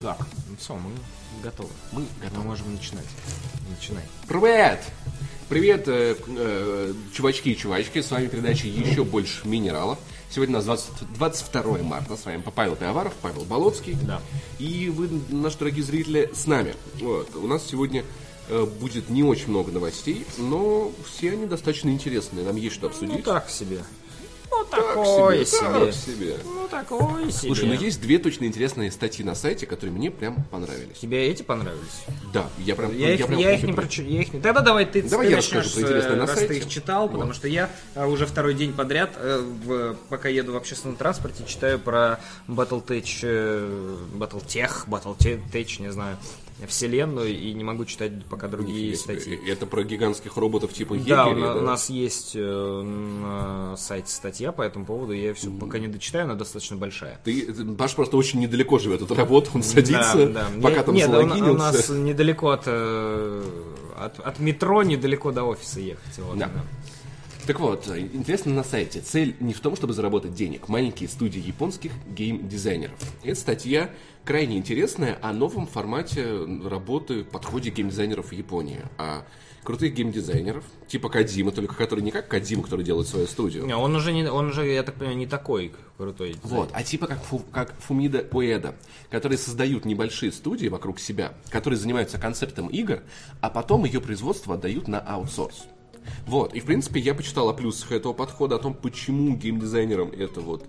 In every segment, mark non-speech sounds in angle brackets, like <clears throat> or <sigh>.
Так, ну все, мы готовы. Мы Мы готовы. можем начинать. Начинай. Привет! Привет, э, э, чувачки и чувачки, с вами передача «Еще больше минералов». Сегодня у нас 20 22 марта, с вами Павел Пиаваров, Павел Болоцкий. Да. И вы, наши дорогие зрители, с нами. Вот. У нас сегодня э, будет не очень много новостей, но все они достаточно интересные, нам есть что Ну обсудить. так себе. Ну Так такое себе, себе. так себе. Ну такое себе. Слушай, ну есть две точно интересные статьи на сайте, которые мне прям понравились. Тебе эти понравились? Да, я прям... Я, их, прям я их не про- прочитал. Я их не... Тогда давай ты, Давай ты я начнешь, расскажу про интересное э, на раз сайте. ты их читал, потому что я э, уже второй день подряд, э, в- пока еду в общественном транспорте, читаю про Battletech, э, Battletech, Battletech, не знаю, вселенную, и не могу читать пока другие Нифига себе. статьи. Это про гигантских роботов типа Да, у, Егеря, на- у нас есть э, на сайте статья по этому поводу, я все пока не дочитаю, она достаточно большая. Ты, Паш просто очень недалеко живет от работы, он садится, Да, да. пока Я- там Нет, да, у, на- у нас залогинился. недалеко от, э, от, от метро, недалеко до офиса ехать. Вот, Да. да. Так вот, интересно на сайте. Цель не в том, чтобы заработать денег. Маленькие студии японских гейм-дизайнеров. Эта статья крайне интересная о новом формате работы, подходе гейм-дизайнеров в Японии. О крутых гейм-дизайнеров, типа Кадима, только который не как Кадима, который делает свою студию. Не, он уже, не, он уже, я так понимаю, не такой крутой. Вот, а типа как, Фу- как Фумида Уэда, которые создают небольшие студии вокруг себя, которые занимаются концептом игр, а потом ее производство отдают на аутсорс. Вот, и в принципе я почитал о плюсах этого подхода, о том, почему геймдизайнерам это вот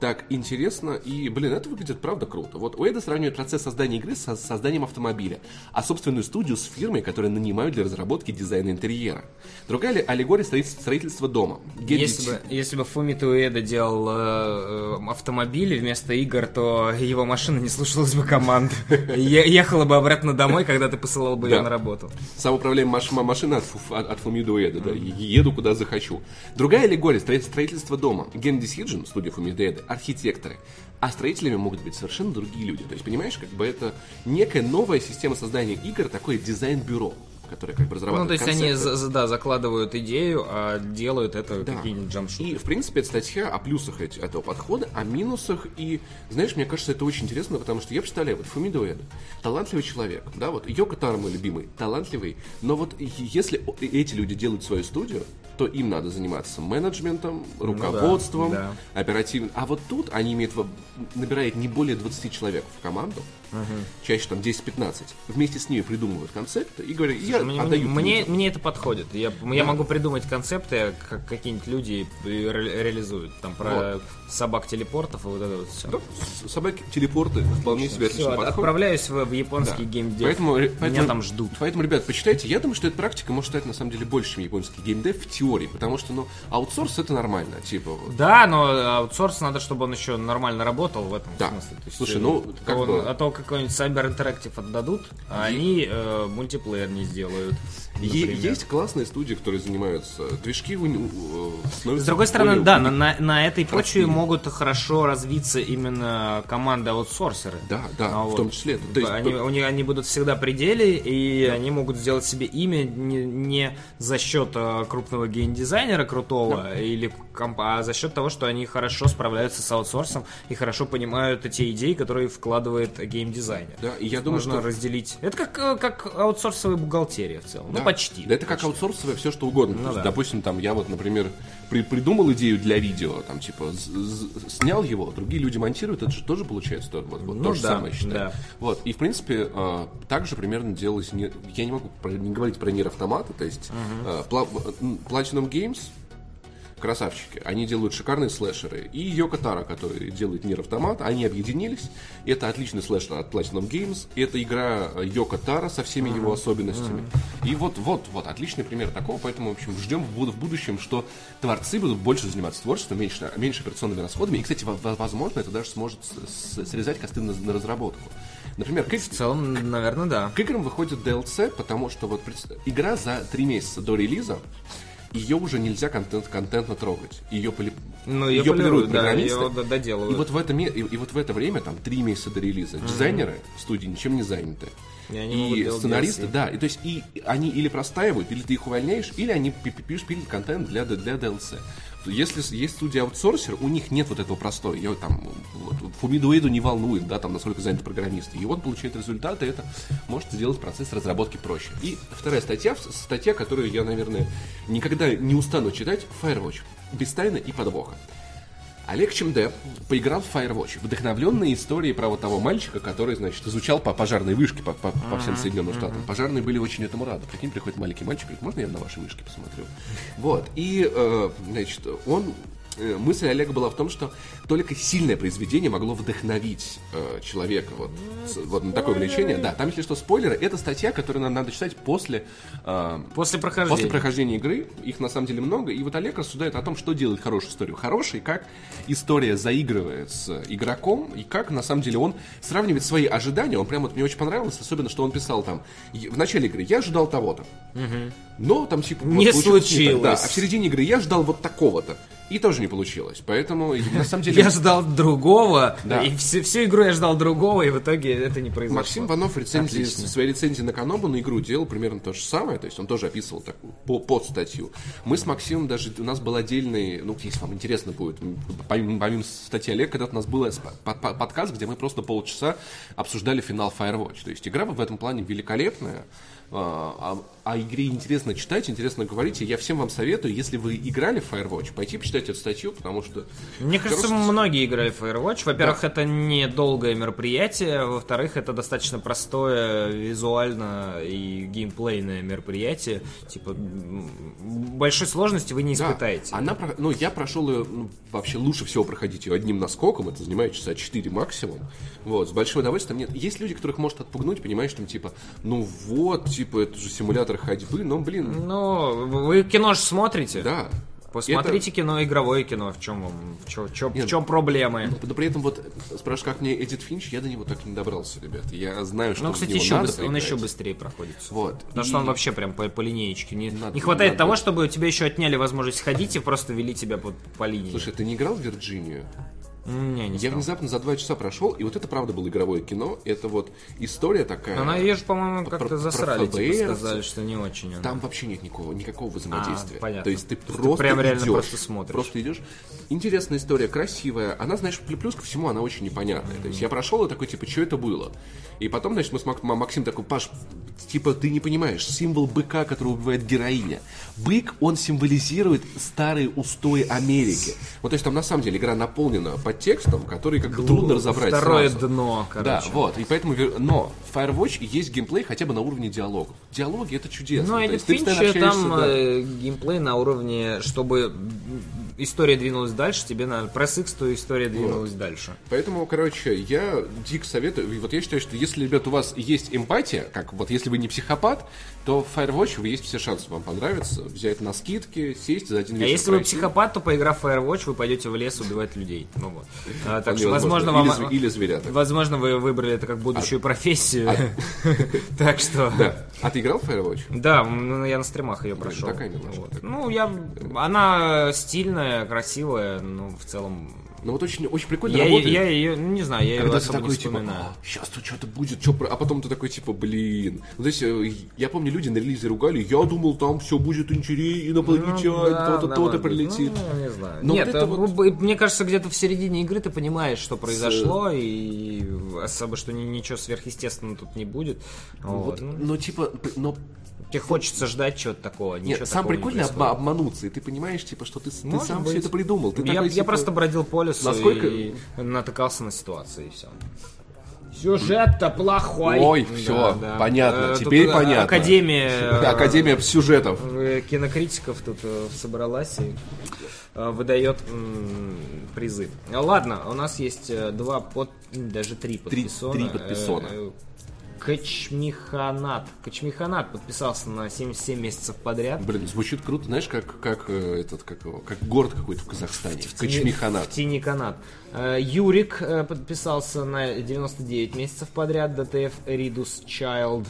так интересно, и, блин, это выглядит правда круто. Вот Уэда сравнивает процесс создания игры со созданием автомобиля, а собственную студию с фирмой, которая нанимают для разработки дизайна интерьера. Другая ли аллегория строительства, строительства дома. Генди- Если бы, если бы Фумито Уэда делал э, э, автомобили вместо игр, то его машина не слушалась бы команд. Ехала бы обратно домой, когда ты посылал бы ее на работу. Самоуправляемая маш- машина от, Фу- от, от Фумидо Уэда, да, еду куда захочу. Другая аллегория строит- строительство дома. Ген Decision, студия Фумидо Уэда, архитекторы. А строителями могут быть совершенно другие люди. То есть, понимаешь, как бы это некая новая система создания игр, такое дизайн-бюро, которое как бы Ну, разрабатывает то есть они, концепты. за- да, закладывают идею, а делают это Да. какие-нибудь джамшуты. И, в принципе, это статья о плюсах эти- этого подхода, о минусах. И, знаешь, мне кажется, это очень интересно, потому что я представляю, вот Фумидо Уэда, талантливый человек, да, вот Йоко Таро мой любимый, талантливый, но вот если эти люди делают свою студию, то им надо заниматься менеджментом, руководством, Ну да. оперативным. А вот тут они имеют, набирают не более 20 человек в команду, чаще там 10-15, вместе с ними придумывают концепты и говорят, я Мне, отдаю мне, людям». мне это подходит. Я, я могу придумать концепты, как какие-нибудь люди ре- реализуют. Там про собак-телепортов и вот это вот все. Да, собаки-телепорты вполне себе Все, отлично подходят. отправляюсь в, в японский Да. геймдев. Поэтому, Меня поэтому- там ждут. Поэтому, ребят, почитайте. Я думаю, что эта практика может стать на самом деле больше, чем японский геймдев в теории, потому что, ну, аутсорс это нормально, типа. Да, но аутсорс надо, чтобы он еще нормально работал в этом Да. смысле. То есть, Слушай, э, ну, как он- бы- А то какой-нибудь Cyber Interactive отдадут, а они э, мультиплеер не сделают. Например. есть классные студии, которые занимаются движки у, становятся С другой стороны, да, на, на, этой почве. Могут хорошо развиться именно команды аутсорсеры. Да, да, А в вот. том числе. То есть, они, у них, они будут всегда при деле, и они могут сделать себе имя не, не за счет э, крупного геймдизайнера крутого, или комп- а за счет того, что они хорошо справляются с аутсорсом и хорошо понимают те идеи, которые вкладывает геймдизайнер. Да, и я думаю, Можно что- разделить. Это как, э, как аутсорсовая бухгалтерия в целом. Да. Ну, почти. Да это как аутсорсовое все что угодно. Ну есть, да. Допустим, там я вот, например, при- придумал идею для видео, там типа снял его, другие люди монтируют, это же тоже получается то, вот, вот Ну то же да, самое, считаю. да. Вот. И в принципе э, также примерно делалось. Не, я не могу про- не говорить про Нир автоматы, то есть э, Pla- м, Platinum Games красавчики. Они делают шикарные слэшеры. И Йоко Таро, который делает Нир Автомат, они объединились. Это отличный слэшер от Platinum Games. Это игра Йоко Таро со всеми его особенностями. И вот, вот, вот, отличный пример такого. Поэтому, в общем, ждем в буд- в будущем, что творцы будут больше заниматься творчеством, меньше, меньше операционными расходами. И, кстати, во- во- возможно, это даже сможет срезать косты на, на разработку. Например, к, В целом, наверное, да. к играм выходит DLC, потому что вот игра за три месяца до релиза ее уже нельзя контент, контентно трогать. Ее поли- Ну, ее Её полируют, да, программисты. ее доделывают. И вот, в это, и, и вот в это время, там, три месяца до релиза, дизайнеры в студии ничем не заняты. И И сценаристы, DLC. да, и то есть и они или простаивают, или ты их увольняешь, или они пи- пи- пишут, пилят контент для, для DLC. Если есть студия аутсорсер, у них нет вот этого простого. Я там вот, Фумидуэйду не волнует, да, там насколько заняты программисты. И он получает результаты, это может сделать процесс разработки проще. И вторая статья, статья, которую я, наверное, никогда не устану читать, Firewatch. Без тайны и подвоха. Олег Чемде поиграл в Firewatch, вдохновленный историей про вот того мальчика, который, значит, изучал по пожарной вышке по, по- по всем Соединенным Штатам. Пожарные были очень этому рады. Прикинь, приходит маленький мальчик, говорит, можно я на вашей вышке посмотрю? Вот. И, э, значит, он мысль Олега была в том, что только сильное произведение могло вдохновить э, человека вот, с- вот на такое увлечение. Да, там, если что, спойлеры, это статья, которую нам надо читать после, э, После прохождения. После прохождения игры, их на самом деле много, и вот Олег рассуждает о том, что делает хорошую историю. Хороший, как история заигрывает с игроком, и как на самом деле он сравнивает свои ожидания. Он прям вот мне очень понравилось, особенно, что он писал там, «Я- в начале игры я ожидал того-то, но там типа... вот Не случилось. так. Да, а в середине игры я ждал вот такого-то, и тоже не получилось. Поэтому, на самом деле... <laughs> Я ждал другого, Да. и всю, всю игру я ждал другого, и в итоге это не произошло. Максим Ванов в рецензии, в своей рецензии на Канобу на игру делал примерно то же самое, то есть он тоже описывал так, по, под статью. Мы с Максимом даже, у нас был отдельный, ну, если вам интересно будет, помимо, помимо статьи Олег, когда у нас был подкаст, где мы просто полчаса обсуждали финал Firewatch. То есть игра в этом плане великолепная, а, а- о игре интересно читать, интересно говорить, и я всем вам советую, если вы играли в Firewatch, пойти почитать эту статью, потому что... Мне кажется, Просто- многие играли в Firewatch. Во-первых, это не долгое мероприятие. Во-вторых, это достаточно простое визуально и геймплейное мероприятие. Типа, большой сложности вы не Да, испытаете. Она, про- ну, я прошел ее, ну, вообще лучше всего проходить ее одним наскоком, это занимает часа 4 максимум. Вот, с большим удовольствием. Нет, есть люди, которых может отпугнуть, понимаешь, там, типа, ну вот, типа, это же симулятор ходьбы, но, блин, Ну, вы кино же смотрите? да. Посмотрите кино, игровое кино. В чем вам, в чё- в Нет. чем проблемы? Это- но при этом вот спрашиваешь, как мне Эдит Финч, я до него так и не добрался, ребят. Я знаю, что Ну, в кстати, еще надо быстрее, он еще быстрее проходит. Вот. Потому И- что он вообще прям по, по линеечке. Не, Надо- не хватает надо. того, чтобы у тебя еще отняли возможность ходить и просто вели тебя по, по линии. Слушай, ты не играл в Вирджинию? Не, не Я стал. внезапно за два часа прошел, и вот это правда было игровое кино. Это вот история такая. Она ее же, по-моему, про- как-то про засрали, типа, ФБР. сказали, что не очень. она. Там вообще нет никакого, никакого взаимодействия. А, понятно. То есть ты То есть ты просто прям реально идешь, просто смотришь. Просто идешь. Интересная история, красивая. Она, знаешь, плю- плюс ко всему, она очень непонятная. То есть я прошел и такой, типа, что это было? И потом, значит, мы с Мак- Максим такой, Паш, типа, ты не понимаешь, символ быка, который убивает героиня. Бык, он символизирует старые устои Америки. Вот, то есть там, на самом деле, игра наполнена подтекстом, который как бы трудно разобрать Второе сразу. дно, Да, короче. вот, и поэтому, но в Firewatch есть геймплей хотя бы на уровне диалогов. Диалоги это чудесно. Ну, То Эдит есть ты Финч, постоянно общаешься, там да. э, геймплей на уровне, чтобы история двинулась дальше, тебе на Press X, то история двинулась дальше. Поэтому, короче, я дико советую. Вот я считаю, что если, ребят, у вас есть эмпатия, как вот если вы не психопат, то в Firewatch вы есть все шансы вам понравится. Взять на скидки, сесть за один А вечер. если вы пройти. психопат, то поиграв в Firewatch, вы пойдете в лес убивать людей. Ну вот. А, так что, возможно, вам... Или, зв- или зверят. Возможно, вы выбрали это как будущую профессию. <laughs> Так что... А Да. А ты играл в Firewatch? Да, м, я на стримах ее прошел. такая милашка, Вот. такая. Ну, я... Она стильная, красивая, ну, в целом... Ну вот очень, очень прикольно Я, работает. я ее, ну, не знаю, я ее Когда ты особо такой, типа, вспоминаю. сейчас тут что-то будет, про-» а потом ты такой, типа, блин. Ну, то есть, э, я помню, люди на релизе ругали, я думал, там все будет интереснее, инопланетян, Ну, да, то-то, да, то-то прилетит. Ну, не знаю. Но Нет, вот это э, вот- мне кажется, где-то в середине игры ты понимаешь, что произошло, и особо, что ни- ничего сверхъестественного тут не будет. Вот. Вот, Ну, но, типа, но Тебе хочется ждать чего-то такого. Нет, сам не прикольно обма- обмануться, и ты понимаешь, типа, что ты, ты сам быть. все это придумал. Ты я, такой, я типа, просто бродил по лесу насколько- и натыкался на ситуации, и все. Сюжет-то плохой. Ой, всё, понятно, Э, теперь тут, э, понятно. Академия, э, <laughs> Академия сюжетов. э, кинокритиков тут э, собралась и э, выдает призы. Ладно, у нас есть э, два под, даже три Три- подписона. три подписона. Качмиханат. Качмиханат подписался на 77 месяцев подряд. Блин, звучит круто, знаешь, как, как э, этот, как его, как город какой-то в Казахстане. Качмиханат. В тени канат. Э, Юрик э, подписался на 99 месяцев подряд. ДТФ Ridus Child.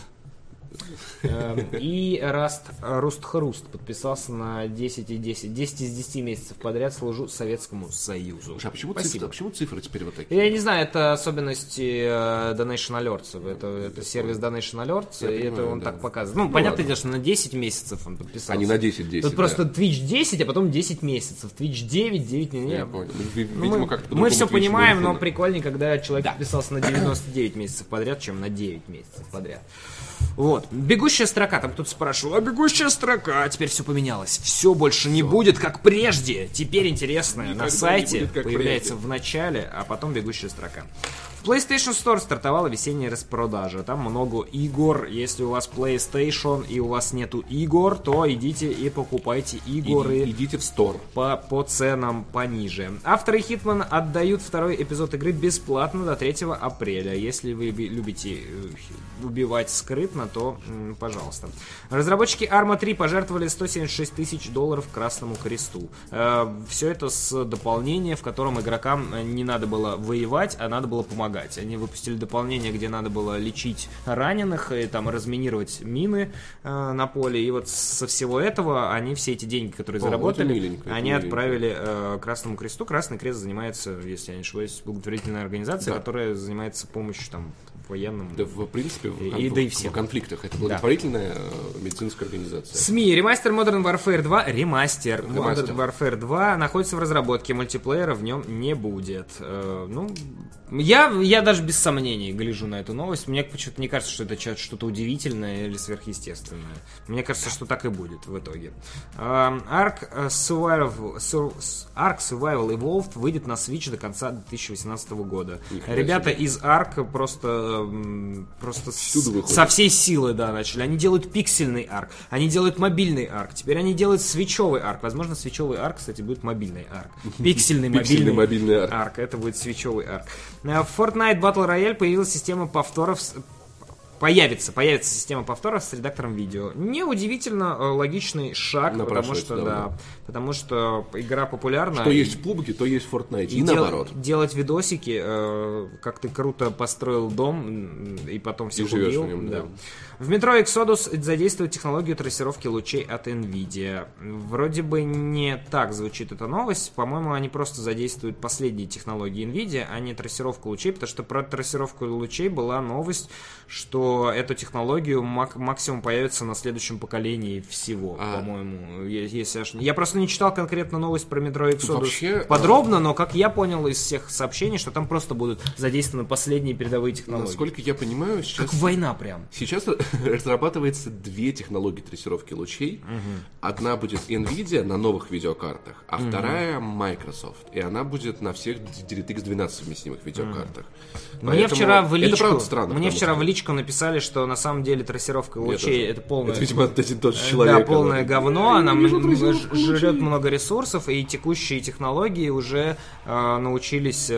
Эм, И Раст Руст Хруст подписался на 10 и 10. 10 из 10 месяцев подряд служу Советскому Союзу. Слушай, а почему Спасибо. цифры, почему цифры теперь вот такие? Я не знаю, это особенности э, Donation Alerts. Это, это сервис Donation Alerts, Я и это понимаю, он да. так показывает. Ну, понятное дело, что на 10 месяцев он подписался. А не на 10-10, Тут да. просто Twitch 10, а потом 10 месяцев. Twitch 9, 9, не, не. Я понял. Ну, Ну, Видимо, мы, как-то мы все Twitch понимаем, но прикольнее, когда человек подписался на 99 месяцев подряд, чем на 9 месяцев подряд. Вот. Бегущая строка. Там кто-то спрашивал, а бегущая строка? Теперь все поменялось. Все больше не будет, как прежде. Теперь интересное Никогда на сайте будет, появляется прежде. в начале, а потом бегущая строка. В PlayStation Store стартовала весенняя распродажа. Там много игр. Если у вас PlayStation и у вас нету игр, то идите и покупайте игры Иди- Идите в стор. по, по ценам пониже. Авторы Hitman отдают второй эпизод игры бесплатно до 3 апреля. Если вы би- любите э, убивать скрытно, то м, пожалуйста. Разработчики Arma 3 пожертвовали 176 тысяч долларов Красному Кресту. все это с дополнения, в котором игрокам э, не надо было воевать, а надо было помогать. Они выпустили дополнение, где надо было лечить раненых и там разминировать мины э, на поле. И вот со всего этого они все эти деньги, которые О, заработали, миленько, они миленько. отправили э, Красному Кресту. Красный Крест занимается, если я не ошибаюсь, благотворительная организация, Да. которая занимается помощью там военным. Да, в принципе, в, И- и да и в конфликтах. Это благотворительная э, медицинская организация. СМИ. Ремастер Modern Warfare 2. Ремастер. Ремастер. Modern Warfare 2 находится в разработке. Мультиплеера в нем не будет. Э, ну, я, я даже без сомнений гляжу на эту новость. Мне почему-то не кажется, что это что-то удивительное или сверхъестественное. Мне кажется, что так и будет в итоге. Ark э, Survival, Sur- Ark Survival Evolved выйдет на Switch до конца 2018 года. Нифига Ребята из Ark просто, просто с- Всюду со всей силы, да, начали. Они делают пиксельный арк, они делают мобильный арк, теперь они делают свечевый арк. Возможно, свечевый арк, кстати, будет мобильный арк. <laughs> Пиксельный мобильный, арк. это будет свечевый арк. Э, В Fortnite Battle Royale появилась система повторов с- Появится, появится система повторов с редактором видео. Неудивительно э, логичный шаг, потому что, да, потому что игра популярна. Что и- есть в PUBG, то есть в Fortnite. И, дел- наоборот. делать видосики, э, как ты круто построил дом и потом всех живешь убил. в нем, да. В метро Exodus задействуют технологию трассировки лучей от NVIDIA. Вроде бы не так звучит эта новость. По-моему, они просто задействуют последние технологии NVIDIA, а не трассировку лучей, потому что про трассировку лучей была новость, что эту технологию мак- максимум появится на следующем поколении всего, А. по-моему. Если я, я просто не читал конкретно новость про метро Exodus Вообще, подробно, но как я понял из всех сообщений, что там просто будут задействованы последние передовые технологии. Насколько я понимаю, сейчас... Как война прям. Сейчас <laughs> разрабатывается две технологии трассировки лучей. Одна будет NVIDIA на новых видеокартах, а вторая Microsoft. И она будет на всех DirectX 12 совместимых видеокартах. Мне Поэтому вчера в личку, Это правда странно. мне вчера что- в личку написали, что на самом деле трассировка Мне лучей тоже. это полное... Это, видимо, один тот же человек. да, полное говно, она Жрет много ресурсов, и текущие технологии уже э, научились э,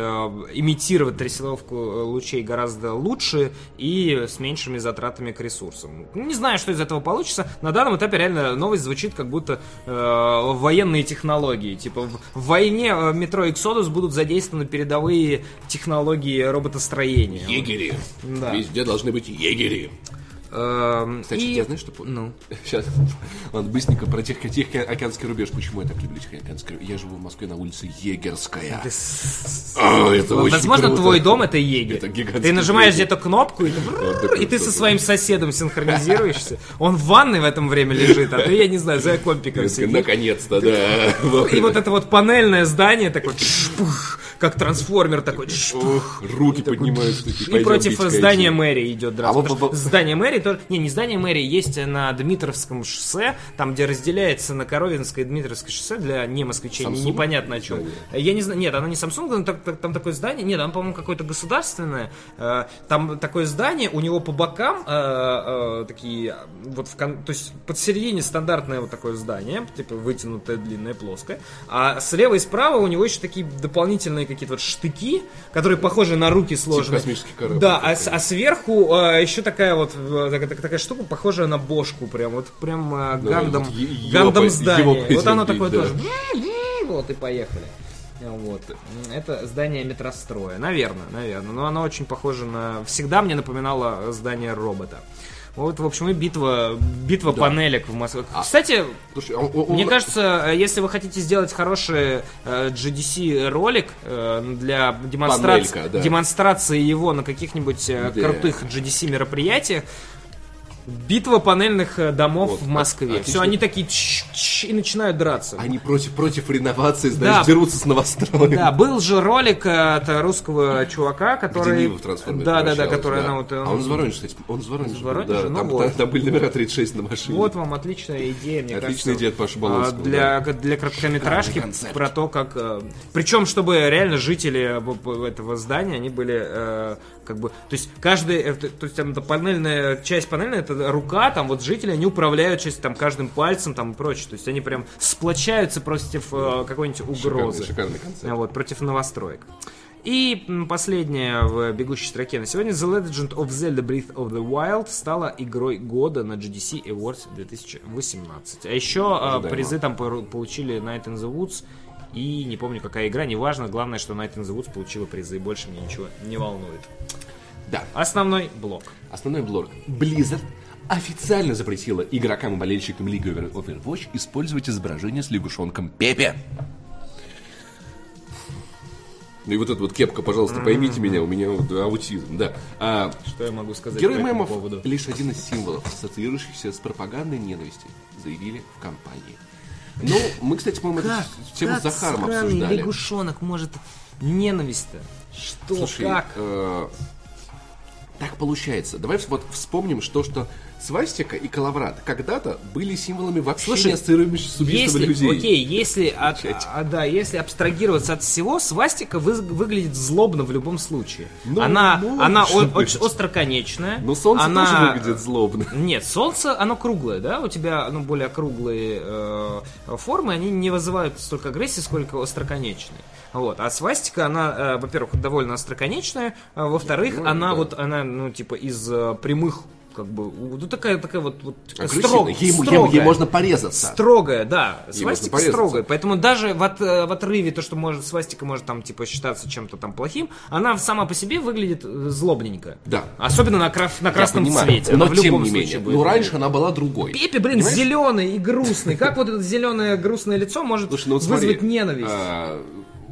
имитировать трассировку э, лучей гораздо лучше и с меньшими затратами к ресурсам. Ну, Не знаю, что из этого получится. На данном этапе реально новость звучит как будто э, военные технологии. Типа в, в войне э, метро Exodus будут задействованы передовые технологии роботостроения. Егери. Да. Везде должны быть егери. Эм, Кстати, и- я знаешь, что? Ну. <laughs> Сейчас, ладно, быстренько про тех, Тихоокеанский рубеж. Почему я так люблю Тихоокеанский рубеж? Я живу в Москве на улице Егерская. А, это очень Возможно, круто. твой дом это егерь. Это ты нажимаешь где-то кнопку, и ты, и ты со своим соседом синхронизируешься. Он в ванной в этом время лежит, а ты, я не знаю, за компиком сидишь. Наконец-то, да. И вот это вот панельное здание такое, <laughs> как трансформер такой. Ох, руки поднимаются. <laughs> такие, И против здания мэрии идет драться. А Здание мэрии, то... не, не здание мэрии, есть на Дмитровском шоссе, там, где разделяется на Коровинское и Дмитровское шоссе для не москвичей, непонятно о чем. Я не знаю, нет, оно не Samsung, там такое здание, нет, оно, по-моему, какое-то государственное. Э, Там такое здание, у него по бокам э, э, такие, вот то есть посередине стандартное вот такое здание, типа вытянутое, длинное, плоское, а слева и справа у него еще такие дополнительные какие-то вот штыки, которые похожи на руки сложные. космический корабль Да, а, а сверху э, еще такая вот э, такая, такая- штука, похожая на бошку, прям вот прям е- его Гандам по- здание. вот оно такое да. тоже. Вот и поехали. Вот. Это здание метростроя. Наверное, наверное. Но оно очень похоже на... Всегда мне напоминало здание робота. Вот, в общем, и битва, битва панелек в Москве. А, Кстати, Слушай, он- он- мне кажется, э, если вы хотите сделать хороший э, GDC ролик э, для демонстрации, Панелька, да. демонстрации его на каких-нибудь э, Да. крутых GDC мероприятиях, битва панельных э, домов Вот, в Москве. отлично. Все, они такие чш-чш и начинают драться. Они против, против реновации, знаешь, Да. дерутся с новостроем. Да, был же ролик э, от русского чувака, который... Где Нива Да, да, да, который она вот... А он из Воронежа, кстати. Он из Воронежа. Из Воронежа? Да, Ну там, вот. там- <laughs> там были номера 36 на машине. Вот вам отличная идея, мне Отличная кажется. идея от Паши а, Болонского, Для, для короткометражки про то, как... Причем, чтобы реально жители этого здания, они были э, как бы... То есть каждый... э, То есть там панельная... Часть панельная, это рука, там вот жители, они управляют часть, там каждым пальцем там и прочее. То есть они прям сплочаются против э, какой-нибудь угрозы. Шикарный, шикарный концепт. Вот, против новостроек. И м, последнее в бегущей строке на сегодня. The Legend of Zelda Breath of the Wild стала игрой года на GDC Awards 2018. А еще а, Ожидаемо. призы там получили Night in the Woods и не помню какая игра, неважно. Главное, что Night in the Woods получила призы, больше мне ничего не волнует. Да. Основной блок. Основной блок. Blizzard официально запретила игрокам и болельщикам Лиги Overwatch использовать изображение с лягушонком Пепе. Ну и вот эта вот кепка, пожалуйста, поймите меня, у меня вот аутизм, да. А, Что я могу сказать Герой по мемов поводу? лишь один из символов, ассоциирующихся с пропагандой ненависти, заявили в компании. Ну, мы, кстати, по-моему, эту тему с Захаром обсуждали. лягушонок может ненависть-то? Что, Слушай, как? э, так получается. Давай вот вспомним, что, что свастика и коловрат когда-то были символами вообще Слушай, не ассоциируемыми с убийством Если, людей. окей, если, от- Замечательно. а, да, если абстрагироваться от всего, свастика вы- выглядит злобно в любом случае. Ну, она может она о- очень остроконечная. Но солнце она... тоже выглядит злобно. Нет, солнце, оно круглое, да? У тебя, ну, более круглые э, формы, они не вызывают столько агрессии, сколько остроконечные. Вот. А свастика, она, э, во-первых, довольно остроконечная, а во-вторых, Ну, она вот, она, ну, типа, из э, прямых, как бы, ну, такая, такая вот, вот Агрессивно. строг- Ей, строгая. ей можно порезаться. Строгая, да. Ей Свастика строгая. Поэтому даже в, от- э, в отрыве то, что может свастика может там типа считаться чем-то там плохим, она сама по себе выглядит э, злобненько. Да. Особенно на, кра- на красном цвете. Но Она в любом не случае менее. будет Ну, раньше она была другой. Пепе, блин, Понимаешь? зеленый и грустный. Как вот это зеленое грустное лицо может Слушай, ну вот смотри, вызвать ненависть? а,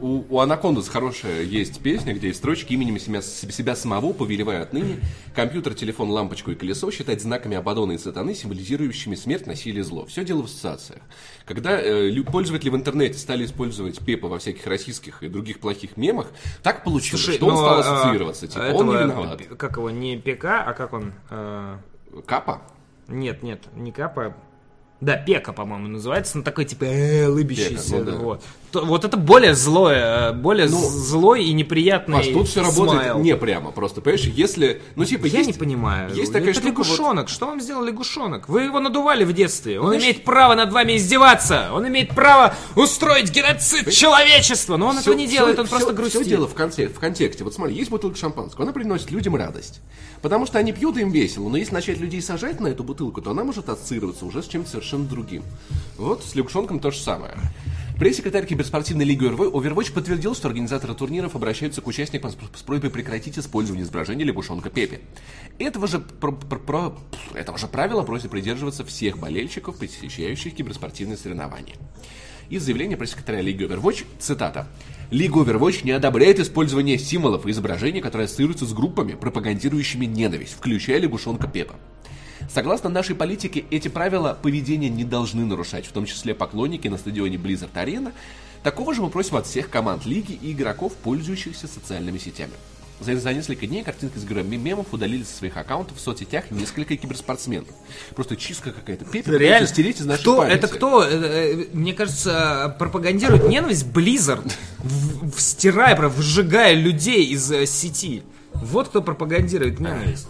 у, у Анакондас хорошая есть песня, где есть строчки именем себя, себя самого повелевая отныне компьютер, телефон, лампочку и колесо считать знаками Абадона и Сатаны, символизирующими смерть, насилие, зло. Все дело в ассоциациях. Когда э, пользователи в интернете стали использовать Пепа во всяких российских и других плохих мемах, так получилось, Слушай, что он но, стал а, ассоциироваться. Типа, он не этого, виноват. Как его, не ПК, а как он? э, Капа? Нет, нет, не Капа. Да, Пека, по-моему, называется. Ну, такой, типа, э, лыбящийся. Пека, ну да. вот. То- вот это более злое, э, более Ну, злой и неприятный Паш, тут все работает смайл. не прямо. Просто, понимаешь, если... Ну, типа, Я есть, не понимаю. Есть такая это штука, вот- лягушонок. Что вам сделал лягушонок? Вы его надували в детстве. Он имеет право над вами издеваться. Он имеет право устроить геноцид человечества. Но он Всё- этого не делает, он просто всё- грустит. всё дело в, конте- в контексте. Вот смотри, есть бутылка шампанского, она приносит людям радость. Потому что они пьют, им весело. Но если начать людей сажать на эту бутылку, то она может ассоциироваться уже с чем-то совершенно другим. Вот с лягушонком то же самое. Пресс-секретарь киберспортивной лиги Overwatch подтвердил, что организаторы турниров обращаются к участникам с просьбой прекратить использование изображения лягушонка Пепе. Этого же, про- про- про- этого же правила просят придерживаться всех болельщиков, посещающих киберспортивные соревнования. Из заявления пресс-секретаря Лиги Overwatch, цитата. Лига Overwatch не одобряет использование символов и изображений, которые ассоциируются с группами, пропагандирующими ненависть, включая лягушонка Пепа. Согласно нашей политике, эти правила поведения не должны нарушать, в том числе поклонники на стадионе Blizzard Arena. Такого же мы просим от всех команд лиги и игроков, пользующихся социальными сетями. За, за несколько дней картинки с героем мемов удалили со своих аккаунтов в соцсетях несколько киберспортсменов. Просто чистка какая-то. Пепел Реально, стереть из нашей кто, памяти. это кто, э, э, мне кажется, пропагандирует ненависть Blizzard, в- в- стирая, выжигая людей из э, сети. Вот кто пропагандирует ненависть.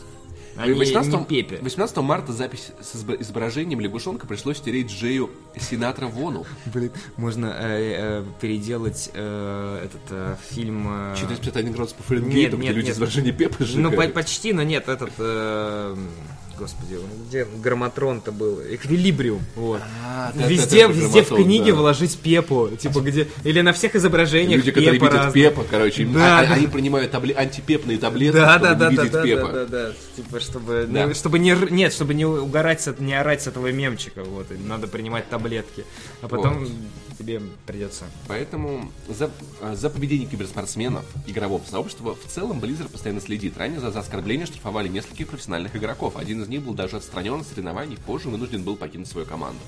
А не, 18, не Пепе. 18 марта запись с изобра- изображением лягушонка пришлось стереть Джею Синатра Вону. Блин, можно э, э, переделать э, этот э, фильм... э, 451 градусов по Нет, Фаренгейту, где нет, люди нет. изображение Пепы Ну, сжигают. по- почти, но нет, этот... э, господи, где грамматрон-то был? Эквилибриум, вот. А, да, везде, да, везде в книге да. вложить пепу, типа где, или на всех изображениях Люди, которые пепа видят пепа, короче, Да, а- да. они принимают табле- антипепные таблетки, Да, чтобы да, не да, видеть да, пепа. да, да, да, типа чтобы, Да. ну, чтобы не, нет, чтобы не угорать, с, не орать с этого мемчика, вот, и надо принимать таблетки, а потом тебе придется. Поэтому за, а, за поведение киберспортсменов, игрового сообщества в целом Blizzard постоянно следит. Ранее за, за оскорбление штрафовали нескольких профессиональных игроков. Один из них был даже отстранен от соревнований, позже вынужден был покинуть свою команду.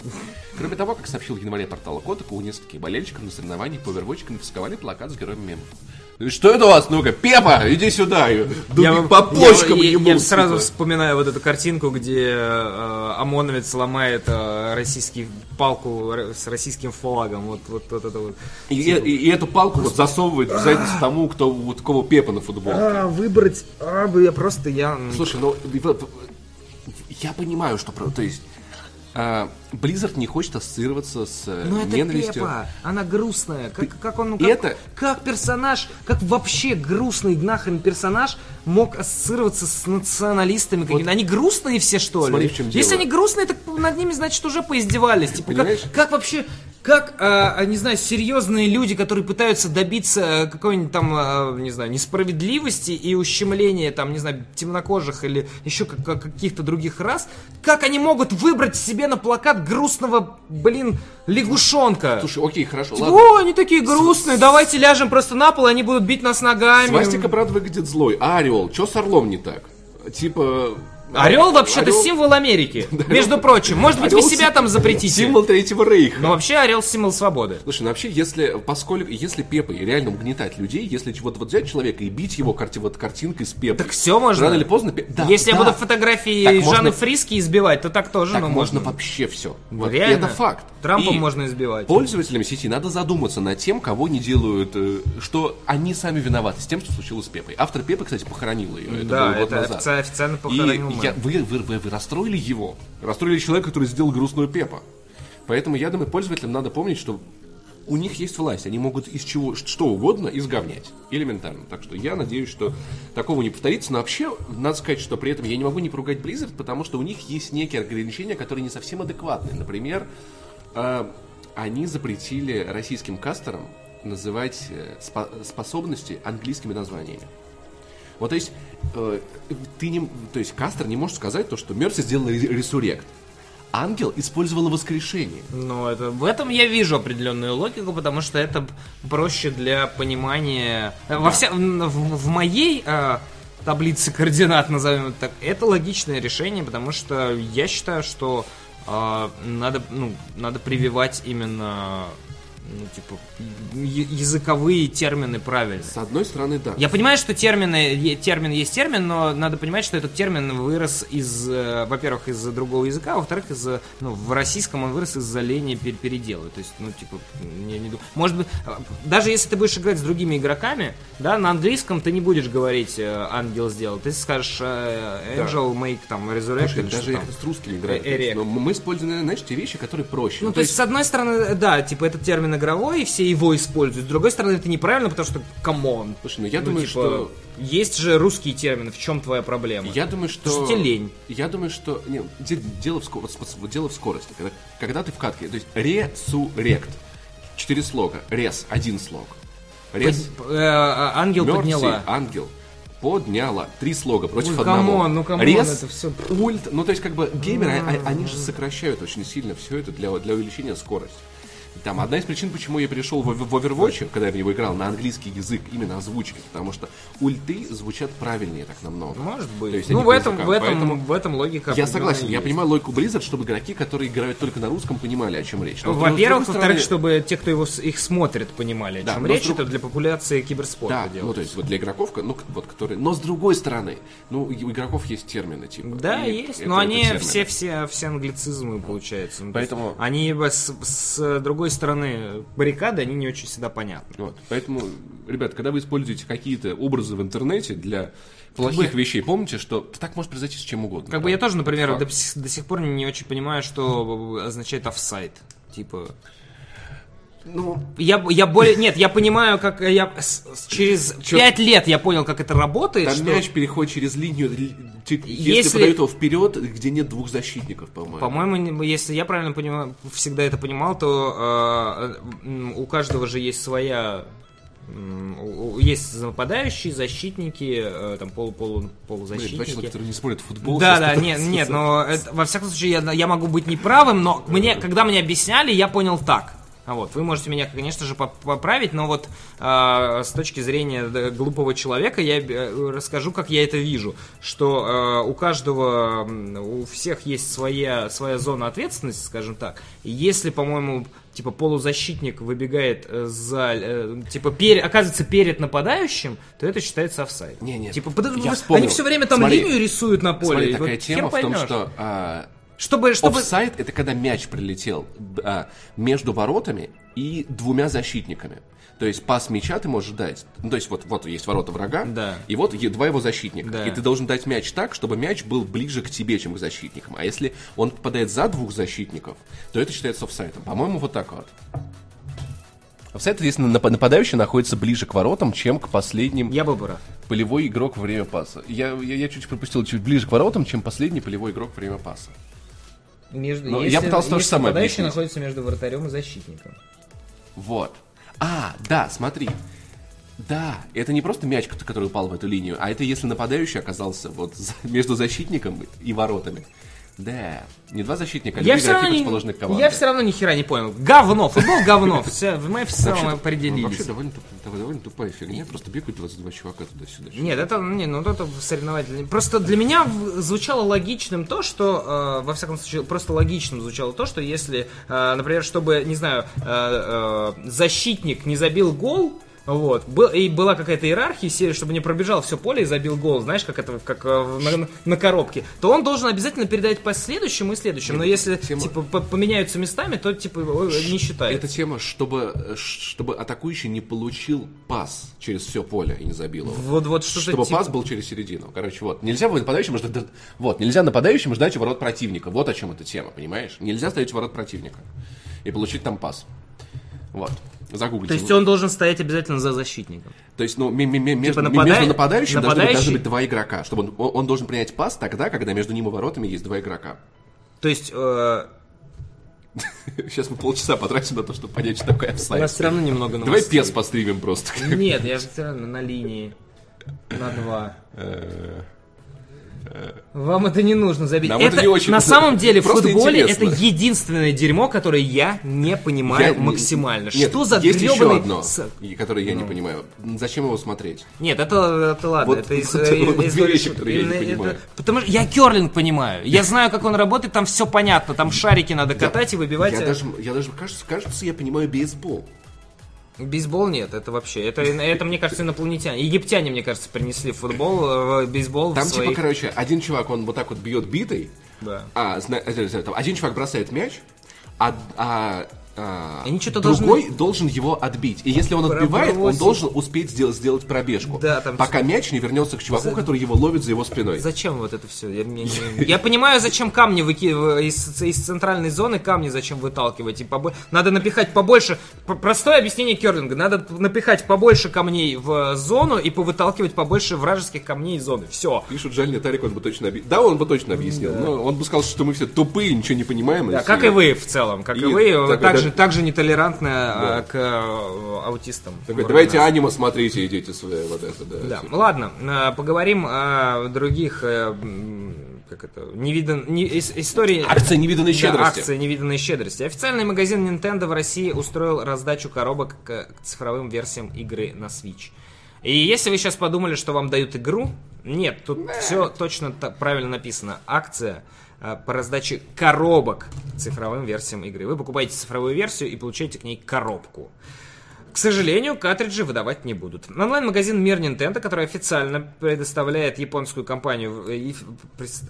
Кроме того, как сообщил в январе портала Котаку, у нескольких болельщиков на соревновании по Overwatch конфисковали плакат с героем мемов. Ну Что это у вас? Ну-ка, Пепа, иди сюда! Дуби по почкам я, я- ебут, я сразу вспоминаю вот эту картинку, где э, ОМОНовец ломает э, российский палку с российским флагом. Вот, вот, вот это вот. И, и- и эту палку вот засовывает в задницу тому, кто вот у кого Пепа на футболке. А, выбрать, а, бы я просто, я... Слушай, ну я понимаю, что то есть а, Blizzard не хочет ассоциироваться с э, Ну это ненавистью. Пепа, она грустная. Как, как он, как, это- как персонаж, как вообще грустный нахрен персонаж мог ассоциироваться с националистами какими-то? Они грустные все, что ли? Смотри, в чем Если дело. они грустные, так над ними, значит, уже поиздевались. Типа, как, как вообще, как, а, не знаю, серьезные люди, которые пытаются добиться какой-нибудь там, а, не знаю, несправедливости и ущемления, там, не знаю, темнокожих или еще как- как- каких-то других рас, как они могут выбрать себе на плакат грустного, блин, лягушонка? Слушай, окей, хорошо, Типа, ладно. о, они такие грустные, давайте ляжем просто на пол, и они будут бить нас ногами. Свастика, правда, выглядит злой. А орел? Что с орлом не так? Типа... Орел вообще-то Орел- символ Америки. <laughs> Между прочим, может быть, вы себя там запретите. Символ Третьего Рейха. Но вообще орел символ свободы. Слушай, ну вообще, если, поскольку, если Пепой реально угнетать людей, если вот, вот взять человека и бить его карти, вот картинкой с Пепой, Так все можно. рано или поздно... Да, Если я да. буду фотографии Так Жанны можно- Фриски избивать, то так тоже, Так ну, можно можно. вообще все. Вот. Реально. Это факт. Трампом И можно избивать. Пользователям сети надо задуматься над тем, кого не делают, э, что они сами виноваты с тем, что случилось с Пепой. Автор Пепы, кстати, похоронил ее. Это Да, это назад. офици- официально И похоронил мэр. Я- вы, вы, вы- вы расстроили его. Расстроили человека, который сделал грустную Пепа. Поэтому я думаю, пользователям надо помнить, что у них есть власть, они могут из чего что угодно изговнять. Элементарно. Так что я надеюсь, что такого не повторится. Но вообще, надо сказать, что при этом я не могу не поругать Blizzard, потому что у них есть некие ограничения, которые не совсем адекватны. Например, э, они запретили российским кастерам называть э, спо- способности английскими названиями. Вот, то есть, э, ты не, то есть, Кастер не может сказать то, что Мерси сделала ре- ресурект. Ангел использовала воскрешение. Ну, это, в этом я вижу определенную логику, потому что это проще для понимания. э, Во вся, в, в моей э, таблице координат, назовем это так, это логичное решение, потому что я считаю, что э, надо, ну, надо прививать именно ну, типа, языковые термины правильно. С одной стороны, да. Я понимаю, что термины, термин есть термин, но надо понимать, что этот термин вырос из, э, во-первых, из другого языка, а во-вторых, из, ну, в российском он вырос из-за лени пер- передела. То есть, ну, типа, я не думаю. Может быть, э, даже если ты будешь играть с другими игроками, да, на английском ты не будешь говорить э, ангел сделал, ты скажешь э, angel make там resurrect Слушай, даже там. с русскими играют. Э, то есть. Но мы используем, знаешь, те вещи, которые проще. Ну, то есть, с одной стороны, да, типа, этот термин игровой, и все его используют. С другой стороны, это неправильно, потому что, come on. Слушай, ну я Ну, думаю, типа, что... Есть же русские термины, в чем твоя проблема? Я думаю, что... Что тебе лень? Я думаю, что... Не, де- дело, в, вот дело в скорости. Когда, когда ты в катке... То есть resurrect. Четыре слога. Рес. Один слог. Рес. Под- э, а, ангел Мерси, подняла. ангел. Подняла. Три слога против Ой, одного. come on, ну come on, Рес, это всё- ульт. Ну, то есть, как бы, геймеры, а- а- они же сокращают очень сильно все это для, для увеличения скорости. Там одна из причин, почему я перешел в, в Overwatch, когда я в него играл, на английский язык, именно озвучки, потому что ульты звучат правильнее так намного. Может быть. То есть ну, в этом, языкам, в этом, поэтому в этом логика. Я согласен, я есть. понимаю логику Blizzard, чтобы игроки, которые играют только на русском, понимали, о чем речь. Во-первых, другой во-вторых, стороны- чтобы те, кто его, их смотрит, понимали, о Да, чем речь, друг- это для популяции киберспорта Да, делать. ну то есть вот для игроков, ну вот которые, но с другой стороны, ну у игроков есть термины типа. Да, есть, это- но это они термины. все, все, все англицизмы получаются. Ну, Поэтому- Они с, с другой стороны баррикады, они не очень всегда понятны. Вот, поэтому, ребят, когда вы используете какие-то образы в интернете для плохих вещей, помните, что так может произойти с чем угодно. Как да. бы я тоже, например, Факт. до, до сих пор не очень понимаю, что означает офсайт. Типа, Ну, Я, я более... Нет, я понимаю, как я... с- с- через Чё? пять лет я понял, как это работает. там что- мяч переходит через линию, если, Если- подают его вперед, где нет двух защитников, по-моему. По-моему, если я правильно понимаю, всегда это понимал, то э, у каждого же есть своя есть нападающие, защитники, э, там полу, полу, Блин, два полузащитники. человека, которые не смотрят футбол. Да, да, нет, нет, но это- во всяком случае я, я могу быть неправым, но мне, когда мне объясняли, я понял так. А вот, вы можете меня, конечно же, поп- поправить, но вот э, с точки зрения глупого человека я э, расскажу, как я это вижу, что э, у каждого, у всех есть своя своя зона ответственности, скажем так. И если, по-моему, типа полузащитник выбегает э, за, э, типа пере- оказывается перед нападающим, то это считается офсайд. Не, не, Типа, под- я вспомнил. они все время там Смотри. линию рисуют на поле. Смотри, такая вот тема в том, поймешь. что а, Чтобы, чтобы... офсайд это когда мяч прилетел а, между воротами и двумя защитниками. То есть пас мяча ты можешь дать. Ну, то есть вот, вот есть ворота врага, Да. и вот два его защитника. Да. И ты должен дать мяч так, чтобы мяч был ближе к тебе, чем к защитникам. А если он попадает за двух защитников, то это считается офсайдом. По-моему, вот так вот. Офсайд, это если нап- нападающий находится ближе к воротам, чем к последним Я был бы прав. полевой игрок во время паса. Я, я, я чуть пропустил чуть ближе к воротам, чем последний полевой игрок во время паса. Между, Ну, я пытался то же если самое нападающий объяснить. находится между вратарем и защитником. Вот. А, да, смотри. Да, это не просто мяч, ко- который упал в эту линию, а это если нападающий оказался вот между защитником и воротами. Да, не два защитника, а Я две все, равно не, я все равно ни хера не понял. Говно, футбол говно. Все, мы все Вообще- равно определились. Вообще довольно, туп- довольно тупая фигня, просто бегают 22 чувака туда-сюда. Нет, это не, ну это соревновательный. Просто для меня в- звучало логичным то, что э, во всяком случае просто логичным звучало то, что если, э, например, чтобы не знаю э, э, защитник не забил гол. Вот. И была какая-то иерархия, серия, чтобы не пробежал все поле и забил гол, знаешь, как это как э, на, на коробке, то он должен обязательно передать по следующему и следующему. Но если тема- типа по- поменяются местами, то типа его не считает. Это тема, чтобы, э, чтобы атакующий не получил пас через все поле и не забил его. Вот, вот что-то Чтобы типа- пас был через середину. Короче, вот. Нельзя нападающим ждать. Вот, нельзя нападающим ждать ворот противника. Вот о чем эта тема, понимаешь? Нельзя стоять ворот противника и получить там пас. Вот. Загуглите. То есть он должен стоять обязательно за защитником. То есть, ну, ме- ме- ме- между, ме- нападай- между нападающим должны быть- нападающий- должны быть два игрока. Чтобы он, он- должен принять пас тогда, когда между ним и воротами есть два игрока. То есть э, <laughs> Сейчас мы полчаса потратим на то, чтобы понять, что такое у офсайд. нас все равно немного Давай новостей. пес постримим просто. Нет, я все равно на линии. На два. Э, Вам это не нужно забить. Нам это не очень на самом деле в футболе интересно. это единственное дерьмо, которое я не понимаю Я- максимально. Нет, Что за есть еще гребаный одно, с- и- которое я не понимаю. Зачем его смотреть? Нет, это, это ладно, Вот- это из, вот- э, вот из две вещи, которые я не Именно понимаю. это- потому что я керлинг понимаю. Я <laughs> знаю, как он работает, там все понятно. Там шарики надо катать и выбивать. Я э, даже, я даже кажется, кажется, я понимаю бейсбол. Бейсбол нет, это вообще. Это, это мне кажется, инопланетяне. Египтяне, мне кажется, принесли футбол, э, бейсбол Там типа, своих... короче, один чувак, он вот так вот бьет битой, Да. а, зна- э, э, один чувак бросает мяч, а, а, а, Они что-то другой должен его отбить. И если он отбивает, он должен успеть сделать, сделать пробежку. Да, там пока мяч не вернется к чуваку, который его ловит за его спиной. Зачем вот это все? Я, мне не- <laughs> я понимаю, зачем камни выкидывать из, из центральной зоны, камни зачем выталкивать. И побо- Надо напихать побольше. Простое объяснение керлинга. Надо напихать побольше камней в зону и повыталкивать побольше вражеских камней из зоны. Все. Пишут, жаль, не Тарик, он бы точно объяснил. Да, он бы точно объяснил. Но он бы сказал, что мы все тупые, ничего не понимаем. Да, как и вы в целом, как и, И вы, так- также, да. также нетолерантны а, к а, аутистам. Вроде давайте нас. аниме смотрите, идите свои вот это, да. Да, типа. ладно, а, поговорим о других, э, как это, невидан, не, ис- истории... Акция невиданной Да, щедрости. акция невиданной щедрости. Официальный магазин Nintendo в России устроил раздачу коробок к цифровым версиям игры на Switch. И если вы сейчас подумали, что вам дают игру, нет, тут все точно правильно написано. Акция э, по раздаче коробок цифровым версиям игры. Вы покупаете цифровую версию и получаете к ней коробку. К сожалению, картриджи выдавать не будут. Онлайн-магазин Мир Nintendo, который официально предоставляет японскую компанию, э,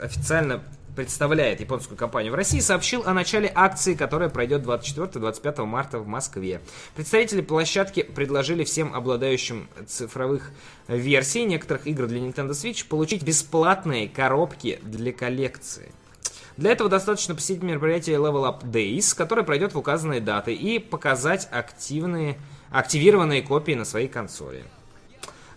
официально представляет японскую компанию в России, сообщил о начале акции, которая пройдет 24-25 марта в Москве. Представители площадки предложили всем обладающим цифровых версий некоторых игр для Nintendo Switch получить бесплатные коробки для коллекции. Для этого достаточно посетить мероприятие Level Up Days, которое пройдет в указанные даты, и показать активные, активированные копии на своей консоли.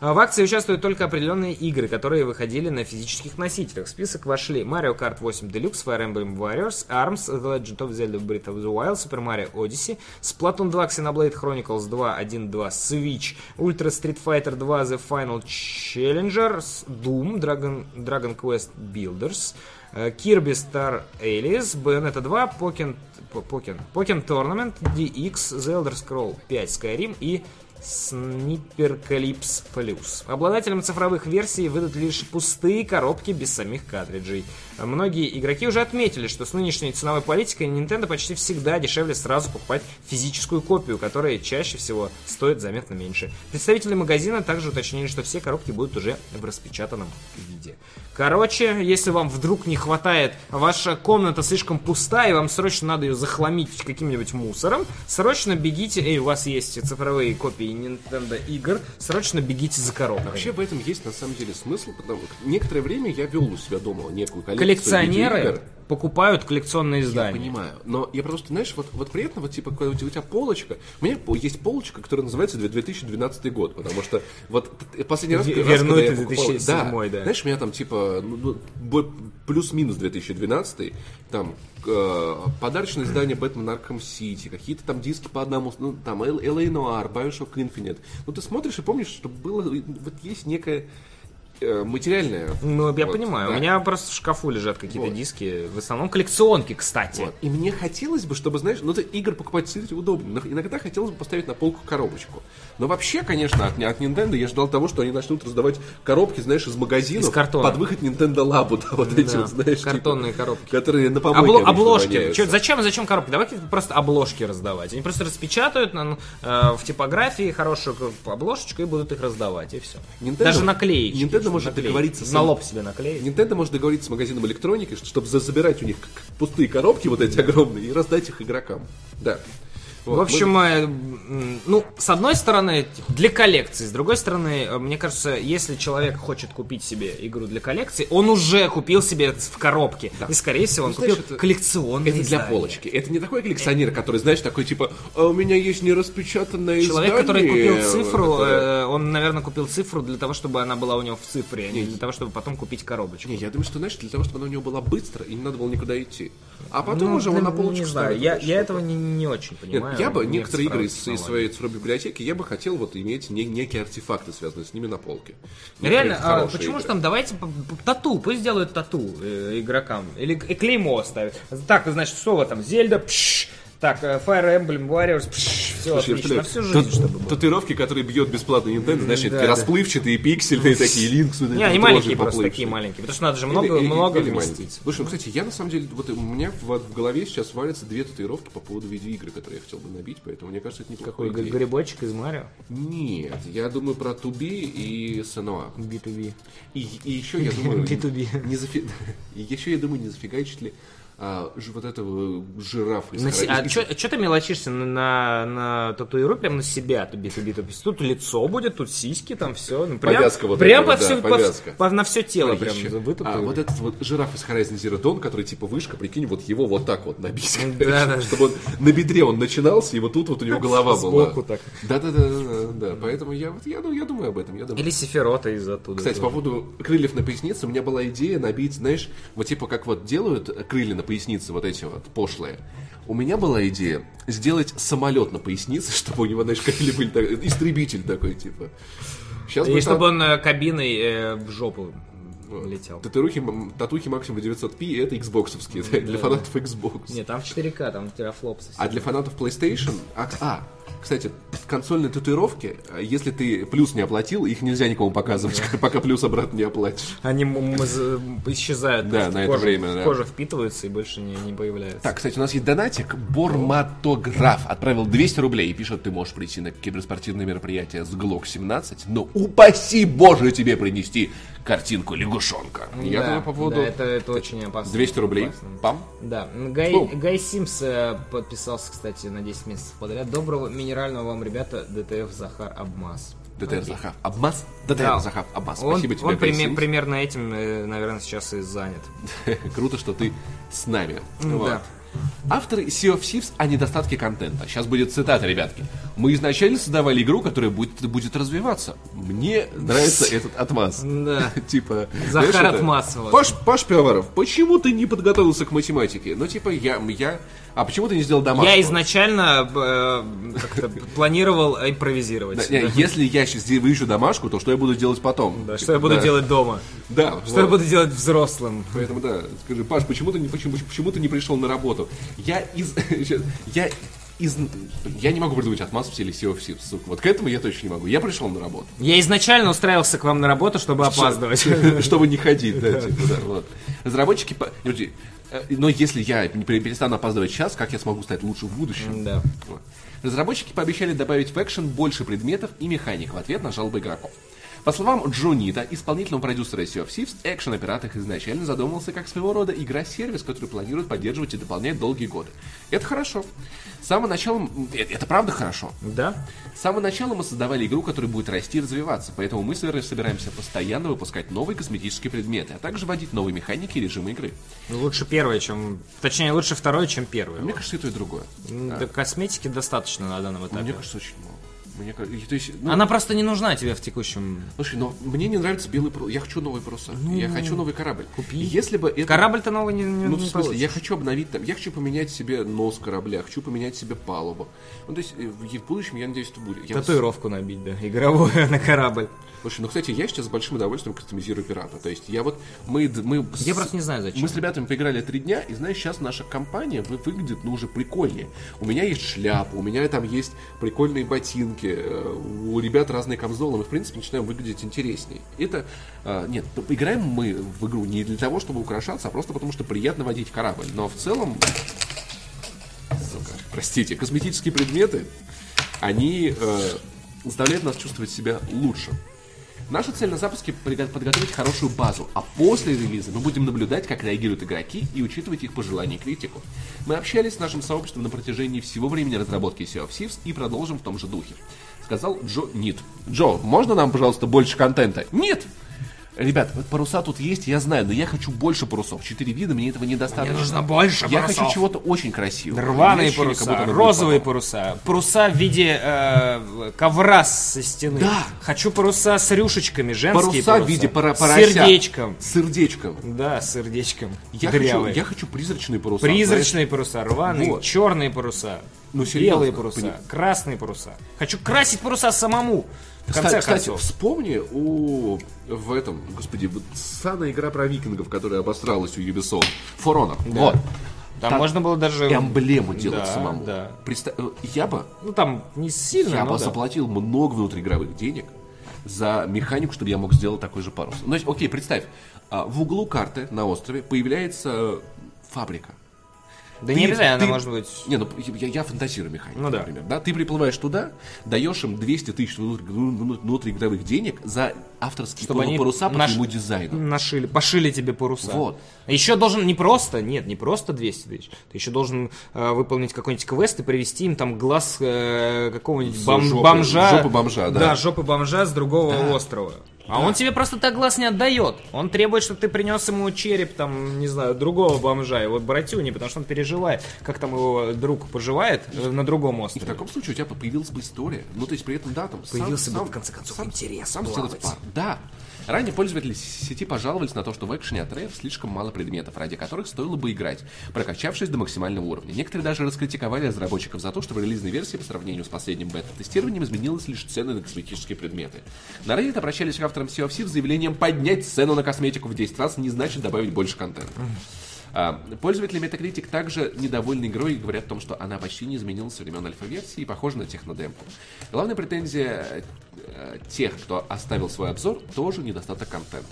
А В акции участвуют только определенные игры, которые выходили на физических носителях. В список вошли Mario Kart 8 Deluxe, Fire Emblem Warriors, ARMS, The Legend of Zelda Breath of the Wild, Super Mario Odyssey, Splatoon 2, Xenoblade Chronicles 2, 1.2, Switch, Ultra Street Fighter 2, The Final Challenger, Doom, Dragon, Dragon Quest Builders, Kirby Star Allies, Bayonetta 2, Pokken, Pokken, Pokken Tournament, DX, The Elder Scroll 5 Skyrim и Sniper Calypse Plus. Обладателям цифровых версий выдают лишь пустые коробки без самих картриджей. Многие игроки уже отметили, что с нынешней ценовой политикой Nintendo почти всегда дешевле сразу покупать физическую копию, которая чаще всего стоит заметно меньше. Представители магазина также уточнили, что все коробки будут уже в распечатанном виде. Короче, если вам вдруг не хватает, ваша комната слишком пустая, и вам срочно надо ее захламить каким-нибудь мусором, срочно бегите, эй, у вас есть цифровые копии Nintendo игр, срочно бегите за коробкой. Вообще в этом есть на самом деле смысл, потому что некоторое время я вел у себя дома некую коллекцию Коллекционеры видеоигр. Покупают коллекционные Я издания. понимаю, но я просто, знаешь, вот, вот приятно, вот типа, когда у тебя полочка, у меня есть полочка, которая называется 2012 год, потому что вот последний раз, Ве- раз, вернуть я 2007, покупал- да. знаешь, у меня там типа ну, ну, плюс-минус 2012, там э, подарочное издание Бэтмен Arkham City, какие-то там диски по одному, ну, там LA Noir, Bioshock Infinite. Ну, ты смотришь и помнишь, что было, вот есть некая э, материальная. Ну, я вот, понимаю. да. У меня просто в шкафу лежат какие-то Вот. диски. В основном коллекционки, кстати. Вот. И мне хотелось бы, чтобы, знаешь, ну, ты игр покупать действительно удобно. Но Иногда хотелось бы поставить на полку коробочку. Но вообще, конечно, от, от Nintendo я ждал того, что они начнут раздавать коробки, знаешь, из магазинов Из картона. под выход Nintendo Labo, да, вот эти Да, вот, знаешь, типа, картонные коробки. которые на помойке Обло- обложки. Чё, зачем, зачем коробки? Давайте просто обложки раздавать. Они просто распечатают на, э, в типографии хорошую обложечку и будут их раздавать, и все. Nintendo- Даже наклеечки. Nintendo чтобы может наклеить. договориться с- На лоб себе наклеить. Nintendo может договориться с магазином электроники, чтобы за- забирать у них пустые коробки вот эти огромные и раздать их игрокам. Да. Вот, В общем, э, м, ну, с одной стороны, для коллекции, с другой стороны, э, мне кажется, если человек хочет купить себе игру для коллекции, он уже купил себе в коробке. И, скорее всего, он Ну, знаешь, купил это- коллекционное Это для издание. полочки. Это не такой коллекционер, который, знаешь, такой типа, а у меня есть нераспечатанное Человек, издание. который купил цифру, которое- э, он, наверное, купил цифру для того, чтобы она была у него в цифре, а не для того, чтобы потом купить коробочку. Не, я думаю, что, знаешь, для того, чтобы она у него была быстро, и не надо было никуда идти. А потом Ну, уже для- на полочку не знаю, я, я этого не, не очень Нет, я бы некоторые игры из, из своей цифровой библиотеки, я бы хотел вот иметь не- некие артефакты, связанные с ними на полке. Реально, Некоторые а хорошие почему же там давайте тату, пусть сделают тату э, игрокам. Или клеймо ставят. Так, значит, что вот там, Зельда, пш, так, э, Fire Emblem Warriors, все, Слушай, отлично, на всю жизнь, та- чтобы было. Татуировки, которые бьет бесплатно Nintendo, знаешь, Да, такие да. расплывчатые, пиксельные такие, линкс. Не, они маленькие просто, такие маленькие. Потому что надо же много, или- много или вместить. Слушай, ну, кстати, я на самом деле, вот у меня в, в голове сейчас валятся две татуировки по поводу видеоигры, которые я хотел бы набить, поэтому мне кажется, это неплохой Какой идея. грибочек из Марио? Нет, я думаю про Туби и Сенуа. B2B. И, и еще я думаю... B2B. Не зафи... <laughs> и еще я думаю, не зафигачит ли а, ж- вот этого жирафа из На се- А что ты мелочишься на, на, на татуировку прям на себя, B2B, то есть Тут лицо будет, тут сиськи, там все. Ну, прям, Повязка вот прям эта вот, по да, по- повязка. по- на все тело Ой, прям еще. вытатуировали. А, вот этот вот жираф из Horizon Zero Dawn, который типа вышка, прикинь, вот его вот так вот набить. <laughs> Да, да. Чтобы он на бедре он начинался, и вот тут вот у него голова была. Сбоку так. Да, да, да, да, да. Поэтому я вот я, ну, я думаю об этом. Я думаю. Или Сефирота из оттуда. Кстати, по поводу крыльев на пояснице, у меня была идея набить, знаешь, вот типа как вот делают крылья на пояснице, вот эти вот пошлые. У меня была идея сделать самолет на пояснице, <laughs> чтобы у него, знаешь, крылья были так- истребитель такой, типа. Сейчас И чтобы он э, кабиной э, в жопу летел. М, татухи максимум 900p, это xboxовские, <laughs> да, для фанатов Xbox. Нет, там в 4К, там терафлопсы. А для фанатов PlayStation... А, а, кстати, консольные татуировки, а, если ты плюс не оплатил, их нельзя никому показывать, <laughs> пока плюс обратно не оплатишь. Они з- исчезают. Да, на это время, да. Кожа впитывается и больше не, не появляется. Так, кстати, у нас есть донатик. Борматограф отправил 200 рублей и пишет, ты можешь прийти на киберспортивное мероприятие с Glock 17, но упаси боже тебе принести картинку лягушонка. Я Да, думаю, по поводу... да, это, это очень опасно. 200 рублей. Опасно. Пам. Да, Гай, Бум. Гай Симс э, подписался, кстати, на 10 месяцев подряд. Доброго минерального вам, ребята, ДТФ Захар Абмаз. ДТР Захар Абмаз. ДТР Да. Захар Абмаз. Он, Спасибо тебе, он Гай приме- Симс. примерно этим, э, наверное, сейчас и занят. <laughs> Круто, что ты с нами. Да. Вот. Авторы Sea of Thieves о недостатке контента. Сейчас будет цитата, ребятки. Мы изначально создавали игру, которая будет, будет развиваться. Мне нравится этот отмаз. Да. <laughs> Типа... Захар Отмазывал. Паш, Паш Пивоваров, почему ты не подготовился к математике? Ну, типа, я... я... А почему ты не сделал домашку? Я изначально э, планировал импровизировать. Да, Если я сейчас выищу домашку, то что я буду делать потом? Да, что я буду Да. делать дома? Да, Что я буду делать взрослым? Поэтому да, скажи, Паш, почему ты не почему, почему ты не пришел на работу? Я из <laughs> я из я не могу придумать отмаз в стиле Sea of Thieves, сука. Вот к этому я точно не могу. Я пришел на работу. Я изначально устраивался к вам на работу, чтобы опаздывать. <laughs> Чтобы не ходить, да, типа, да, вот. Разработчики, э, но если я перестану опаздывать сейчас, как я смогу стать лучше в будущем? Да. Разработчики пообещали добавить в экшен больше предметов и механик в ответ на жалобы игроков. По словам Джо Нита, исполнительного продюсера Sea of Thieves, экшен о пиратах изначально задумывался как своего рода игра-сервис, который планирует поддерживать и дополнять долгие годы. Это хорошо. С самого начала... Это, это правда хорошо. Да? С самого начала мы создавали игру, которая будет расти и развиваться, поэтому мы собираемся постоянно выпускать новые косметические предметы, а также вводить новые механики и режимы игры. Лучше первое, чем... Точнее, лучше второе, чем первое. Мне кажется, и то, и другое. Да косметики достаточно на данном Мне этапе. кажется, очень мало. Мне то есть, ну, Она просто не нужна тебе в текущем... Слушай, но мне не нравится белый парус. Я хочу новый паруса. я хочу новый корабль. купи. Если бы это... Корабль-то новый не, не, Ну, в смысле, я получишь. хочу обновить там, я хочу поменять себе нос корабля, хочу поменять себе палубу. Ну, то есть, э, в, будущем, я надеюсь, это будет. Я Татуировку набить, да, игровую <laughs> на корабль. Слушай, ну, кстати, я сейчас с большим удовольствием кастомизирую пирата. То есть, я вот, мы... мы с- Я просто не знаю, зачем. Мы с ребятами поиграли три дня, и знаешь, сейчас наша компания вы- выглядит, ну, уже прикольнее. У меня есть шляпа, у меня там есть прикольные ботинки, э, у ребят разные камзолы, мы, в принципе, начинаем выглядеть интереснее. Это, э, нет, играем мы в игру не для того, чтобы украшаться, а просто потому, что приятно водить корабль. Но в целом, сука, простите, косметические предметы, они э, заставляют нас чувствовать себя лучше. Наша цель на запуске подготовить хорошую базу, а после релиза мы будем наблюдать, как реагируют игроки и учитывать их пожелания и критику. Мы общались с нашим сообществом на протяжении всего времени разработки Sea of Thieves и продолжим в том же духе. Сказал Джо Нит. Джо, можно нам, пожалуйста, больше контента? Нет! Ребят, вот паруса тут есть, я знаю, но я хочу больше парусов. Четыре вида, мне этого недостаточно. Мне нужно больше Я парусов. хочу чего-то очень красивого. Рваные ощущение, как паруса, будто розовые паруса, паруса в виде э, ковра со стены. Да. Хочу паруса с рюшечками, женские Паруса в виде пара- С порося. сердечком. Сердечком. Да, сердечком. Я хочу, я хочу призрачные паруса. знаешь. Призрачные паруса, рваные, Вот. черные паруса, Ну, серьезно, белые паруса, пони- красные паруса. Хочу красить паруса самому. В Кстати, конце кстати, концов. вспомни у в этом, господи, вот ссаная игра про викингов, которая обосралась у Ubisoft. For Honor. Вот. Там так можно было даже... Эмблему делать Да, самому. да. Представь, э, я бы, Ну там не сильно, я бы да. заплатил много внутриигровых денег за механику, чтобы я мог сделать такой же парус. Ну, окей, представь, а, в углу карты на острове появляется фабрика. Да не Ты- обязательно, ты- она может быть... Не, ну я, я фантазирую механику, Ну да. например. Да? Ты приплываешь туда, даешь им 200 тысяч внутри- внутри- внутриигровых денег за авторские Чтобы они паруса по наш- твоему дизайну. Нашили, пошили тебе паруса. Вот. Еще должен не просто, нет, не просто 200 тысяч. Ты еще должен э, выполнить какой-нибудь квест и привести им там глаз э, какого-нибудь бом- жопы- бомжа. жопы бомжа, да. Да, жопы бомжа с другого острова. А он тебе просто так глаз не отдает. Он требует, чтобы ты принес ему череп, там, не знаю, другого бомжа, его братюни, потому что он переживает, как там его друг поживает э, на другом И в острове. таком случае у тебя появилась бы история. Ну, то есть при этом, да, там... сам- Появился бы, сам- в конце концов, сам- интерес Сам плавать. пар. Да. Ранее пользователи сети пожаловались на то, что в экшене от Rare слишком мало предметов, ради которых стоило бы играть, прокачавшись до максимального уровня. Некоторые даже раскритиковали разработчиков за то, что в релизной версии по сравнению с последним бета-тестированием изменилась лишь цены на косметические предметы. На Reddit обращались к авторам Sea of Thieves с заявлением поднять цену на косметику в 10 раз не значит добавить больше контента. А, Пользователи Metacritic также недовольны игрой и говорят о том, что она почти не изменилась со времен альфа-версии и похожа на технодемку. Главная претензия э, тех, кто оставил свой обзор, тоже недостаток контента.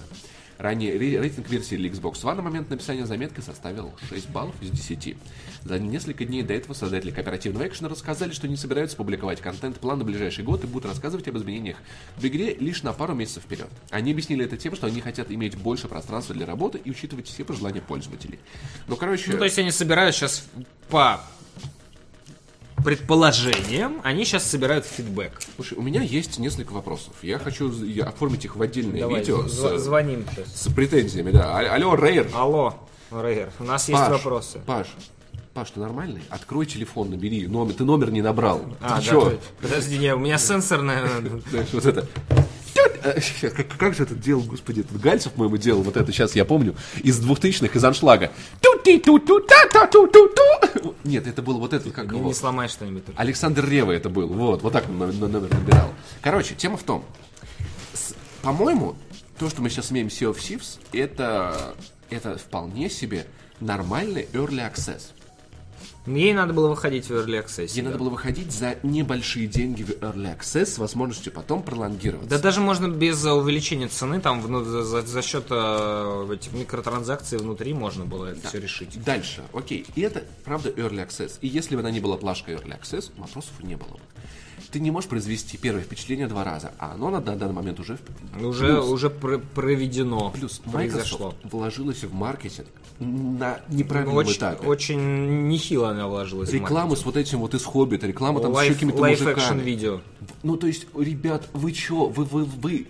Ранее ре- рейтинг версии для Xbox One на момент написания заметки составил 6 баллов из 10. За несколько дней до этого создатели кооперативного экшена рассказали, что не собираются публиковать контент-план на ближайший год и будут рассказывать об изменениях в игре лишь на пару месяцев вперед. Они объяснили это тем, что они хотят иметь больше пространства для работы и учитывать все пожелания пользователей. Ну, короче... Ну, то есть они собирают сейчас по предположениям, они сейчас собирают фидбэк. Слушай, у меня есть несколько вопросов. Я хочу з- я оформить их в отдельное Давай, видео зв- с, звоним. с претензиями. Да. А- Алло, Рейр, Алло, РГР. У нас есть Паш, вопросы. Паш, Паш, ты нормальный? Открой телефон, набери. Номер, ты номер не набрал. А, ты да, чё? подожди, не, у меня сенсорная... <laughs> Вот это... Э, Как, как же это делал, господи, этот Гальцев, по-моему, делал, вот это сейчас я помню, из двухтысячных, из аншлага. Ту-ти-ту-ту-та-та-ту-ту. Нет, это было вот это, как Не, его... не сломай что-нибудь. только. Александр Рева это был. Вот, вот так он номер, номер набирал. Короче, тема в том. С- по-моему, то, что мы сейчас имеем Sea of Thieves, это, это вполне себе нормальный early access. Ей надо было выходить в Early Access. Ей да. надо было выходить за небольшие деньги в early access с возможностью потом пролонгироваться. Да даже можно без э, увеличения цены, там вну- за, за- за счет э, этих микротранзакций внутри можно было это все решить. Дальше, окей. И это, правда, early access. И если бы она не была плашкой early access, вопросов не было бы. Ты не можешь произвести первое впечатление два раза, а оно на данный момент уже... Уже, Плюс- уже пр- проведено, Плюс произошло. Microsoft вложилась в маркетинг на неправильном Очень, этапе. очень нехило она вложилась. Реклама с вот этим вот из Хоббита, реклама там с еще Live, какими-то мужиками. видео. Ну, то есть, ребят, вы чё? Вы, вы, вы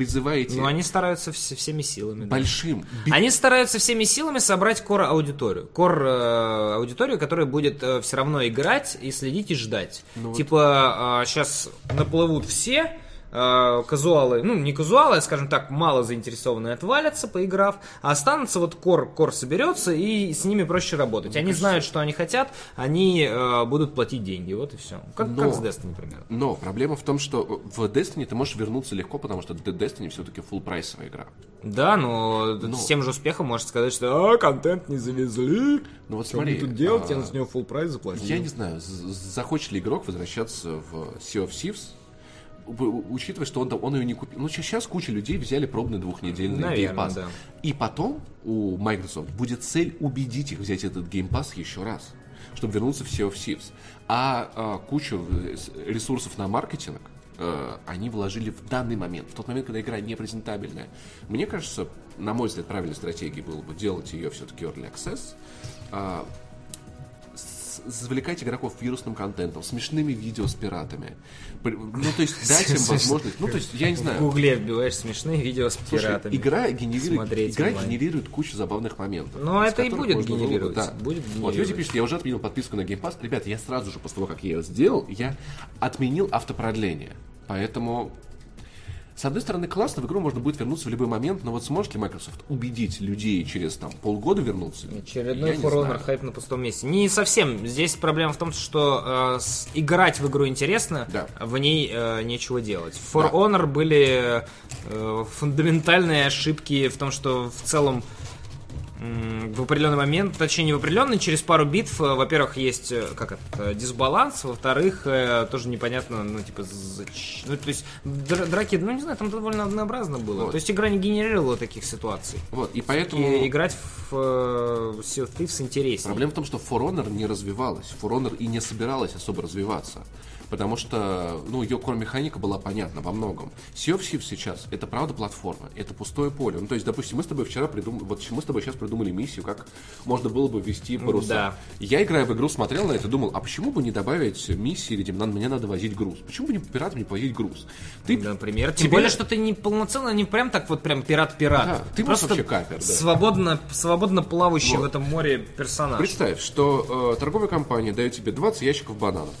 призываете Ну, они стараются вс- всеми силами. да. большим... би- Они стараются всеми силами собрать кор аудиторию. Кор э, аудиторию, которая будет все равно играть и следить и ждать. Ну вот. типа сейчас наплывут все. Э, казуалы, ну не казуалы, а, скажем так, мало заинтересованные отвалятся, поиграв, а останутся вот кор, кор соберется и с ними проще работать. Они знают, что они хотят, они э, будут платить деньги, вот и все. Как, Но- как с Destiny, например. Но проблема в том, что в Destiny ты можешь вернуться легко, потому что Destiny все-таки full прайсовая игра. Да, но, с тем же успехом можешь сказать, что а, контент не завезли. Ну вот Что смотри, мне тут делать? а, Я на него full прайс заплатил. Я не знаю, захочет ли игрок возвращаться в Sea of Thieves, учитывая, что он, он ее не купил. Ну, сейчас куча людей взяли пробный двухнедельный Наверное, геймпас. да. И потом у Microsoft будет цель убедить их взять этот геймпас еще раз, чтобы вернуться в Sea of Thieves. А, а, кучу э, ресурсов на маркетинг э, они вложили в данный момент, в тот момент, когда игра не презентабельная. Мне кажется, на мой взгляд, правильной стратегией было бы делать ее все-таки Early Access, а, завлекать игроков вирусным контентом, смешными видео с пиратами. Ну, то есть дать им <laughs> возможность... Ну, то есть, я не В знаю. гугле вбиваешь смешные видео с пиратами. игра генерирует, игра генерирует кучу забавных моментов. Ну, это и будет генерировать, да. будет Вот люди пишут, я уже отменил подписку на Game Pass. Ребята, я сразу же после того, как я ее сделал, я отменил автопродление. Поэтому, с одной стороны, классно, в игру можно будет вернуться в любой момент, но вот сможет ли Microsoft убедить людей через там полгода вернуться? Очередной For Honor знаю. хайп на пустом месте. Не совсем. Здесь проблема в том, что э, с- играть в игру интересно, Да. в ней э, нечего делать. В For Да. Honor были э, фундаментальные ошибки в том, что в целом в определенный момент, точнее не в определенный, через пару битв, э, во-первых, есть э, как это, дисбаланс, во-вторых, э, тоже непонятно, ну типа, зач- ну то есть др- драки, ну не знаю, там довольно однообразно было. Вот. То есть игра не генерировала таких ситуаций. Вот, и поэтому... И играть в Sea of Thieves интереснее. Проблема в том, что For Honor не развивалась. For Honor и не собиралась особо развиваться. Потому что, ну, ее кор-механика была понятна во многом. Sea of Thieves сейчас, это правда платформа, это пустое поле. Ну, то есть, допустим, мы с тобой вчера придумали, вот мы с тобой сейчас придумали миссию, как можно было бы вести паруса. Да. Я, играя в игру, смотрел на это думал, а почему бы не добавить миссии, где мне надо возить груз? Почему бы не пиратам не повозить груз? Ты Например, тем Тебе- более, что ты не полноценно, не прям так вот прям пират-пират. Да, ты просто вообще капер, да. свободно, свободно плавающий Вот. в этом море персонаж. представь, что э, торговая компания дает тебе 20 ящиков бананов.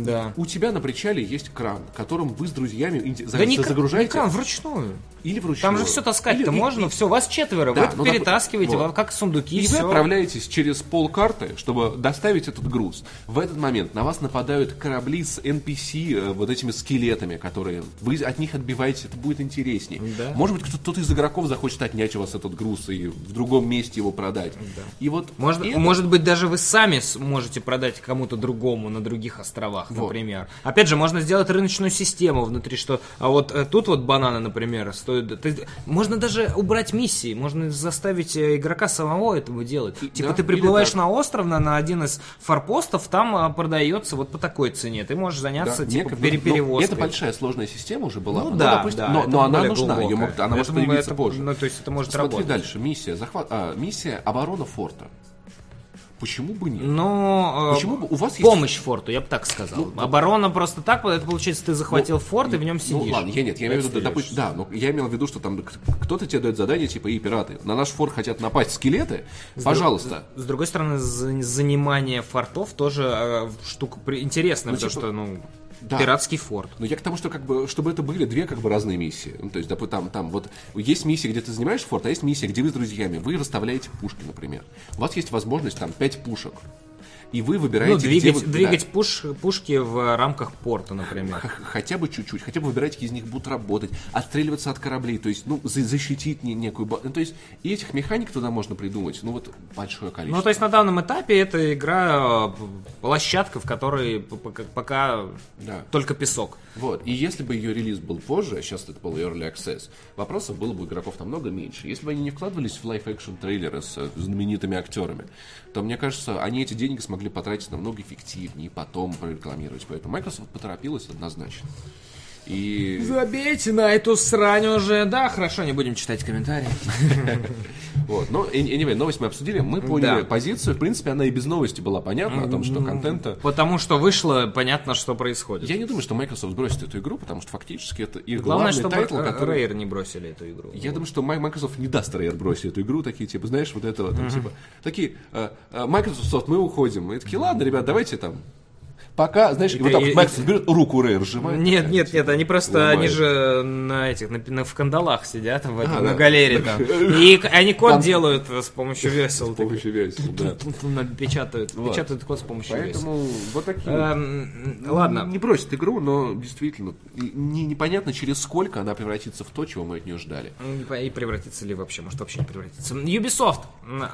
Да. У тебя на причале есть кран, которым вы с друзьями за- Да не, загружаете не кран, вручную. или вручную. Там же все таскать-то можно, и- все, вас четверо, Да, вы ну, перетаскиваете, вот. как сундуки, И вы все. отправляетесь через полкарты, чтобы доставить этот груз. В этот момент на вас нападают корабли с NPC, э, вот этими скелетами, которые вы от них отбиваетесь, это будет интереснее. Да. Может быть, кто- кто-то из игроков захочет отнять у вас этот груз и в другом месте его продать. И вот Может, это- может быть, даже вы сами с- можете продать кому-то другому на других островах, Вот. например. Опять же, можно сделать рыночную систему внутри, что а вот э, тут вот бананы, например, стоят. ты- можно даже убрать миссии, можно заставить э, игрока самого этого делать. типа да, ты приплываешь на остров, на, на один из форпостов, там а, продается вот по такой цене. Ты можешь заняться Да, типа неко- пере- ну, перевозкой. Это большая сложная система уже была. Ну Ну, да, допустим, да, но, но она нужна, ее мог- она может появиться это- позже. Ну, то есть это может Смотри работать. дальше, миссия, захват, а, миссия оборона форта. Почему бы нет? Но э, Почему бы- у вас есть- помощь форту, я бы так сказал. Ну, Оборона просто так, это получается, ты захватил Ну, форт и в нем Ну сидишь. ладно, я нет, я имею в виду, допустим, да, но я имел в виду, что там кто-то тебе дает задание, типа, и пираты, на наш форт хотят напасть скелеты, пожалуйста. С другой стороны, за- занимание фортов тоже э, штука при- интересная, Ну, потому типа, что, ну, да. пиратский форт. Но я к тому, что как бы, чтобы это были две как бы разные миссии. Ну, то есть, допустим, там, там, вот есть миссия, где ты занимаешь форт, а есть миссия, где вы с друзьями, вы расставляете пушки, например. У вас есть возможность там пять пушек. И вы выбираете, Ну, где двигать, вы- да. двигать пуш- пушки в рамках порта, например. Хотя бы чуть-чуть, хотя бы выбирать, какие из них будут работать, отстреливаться от кораблей, то есть, ну, за- защитить не- некую... Ну, то есть, и этих механик туда можно придумать, ну, вот, большое количество. Ну, то есть на данном этапе это игра, э, площадка, в которой пока, Да. только песок. Вот, и если бы ее релиз был позже, а сейчас это был Early Access, вопросов было бы у игроков намного меньше. Если бы они не вкладывались в live-action трейлеры с знаменитыми актерами, то, мне кажется, они эти деньги смогли потратить намного эффективнее и потом прорекламировать. Поэтому Microsoft поторопилась однозначно. И Забейте на эту срань уже. Да, хорошо, не будем читать комментарии. <laughs> вот, но anyway, новость мы обсудили, мы поняли Да. позицию, в принципе, она и без новости была понятна о том, что контента Потому что вышло, понятно, что происходит. Я не думаю, что Microsoft бросит эту игру, потому что фактически это их Главное, главный тайтл, который... Rare не бросили эту игру. Я думаю, что Microsoft не даст Rare бросить эту игру, такие, типа, знаешь, вот этого, там, типа, такие, э, э, Microsoft, мы уходим. И такие, ладно, ребят, давайте там, пока, знаешь, и, вот так и- вот Microsoft берет руку Rare, сжимает. Нет, такая, нет, типа, нет, они просто, ломает. они же на этих, на, на- в кандалах сидят, в, А, на да. галерее там. И они код Там- делают с помощью <laughs> весел. С помощью весел, да. Печатают, Вот. печатают код с помощью весел. Поэтому вот такие. Эм, Ладно, Не бросит игру, но действительно и не, непонятно, через сколько она превратится в то, чего мы от нее ждали. И превратится ли вообще, может вообще не превратится. Ubisoft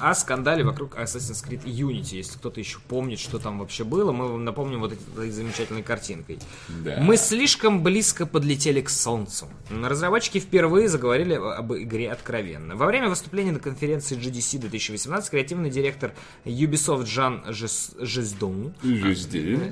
о скандале вокруг Assassin's Creed Unity. Если кто-то еще помнит, что там вообще было, мы вам напомним вот этой замечательной картинкой. Да. Мы слишком близко подлетели к Солнцу. Разработчики впервые заговорили об игре откровенно. Во время выступления на конференции GDC 2018 креативный директор Ubisoft Жан Жес- Жиздон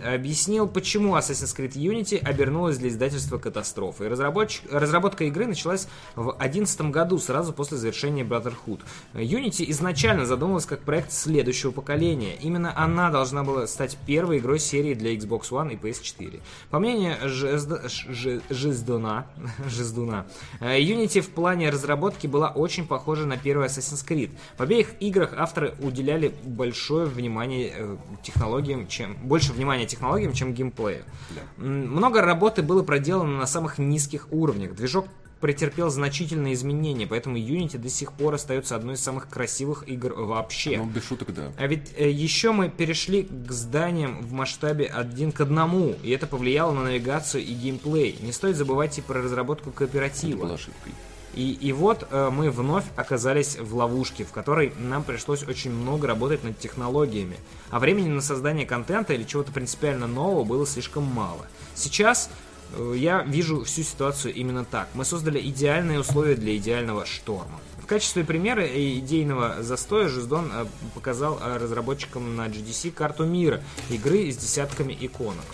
объяснил, почему Assassin's Creed Unity обернулась для издательства катастрофой. Разработка игры началась в 2011 году, сразу после завершения Brotherhood. Unity изначально задумывалась как проект следующего поколения. Именно она должна была стать первой игрой серии для Xbox One и PS4. По мнению Жиздуна, <laughs> Жиздуна, э, Unity в плане разработки была очень похожа на первый Assassin's Creed. В обеих играх авторы уделяли большое внимание э, технологиям, чем больше внимания технологиям, чем геймплею. М, Много работы было проделано на самых низких уровнях. Движок претерпел значительные изменения, поэтому Unity до сих пор остается одной из самых красивых игр вообще. Ну, без шуток, да. А ведь э, еще мы перешли к зданиям в масштабе один к одному, и это повлияло на навигацию и геймплей. Не стоит забывать и про разработку Это кооператива. была ошибкой. И, и вот э, мы вновь оказались в ловушке, в которой нам пришлось очень много работать над технологиями. А времени на создание контента или чего-то принципиально нового было слишком мало. Сейчас я вижу всю ситуацию именно так. Мы создали идеальные условия для идеального шторма. В качестве примера идейного застоя Жиздон э, показал э, разработчикам на GDC карту мира игры с десятками иконок.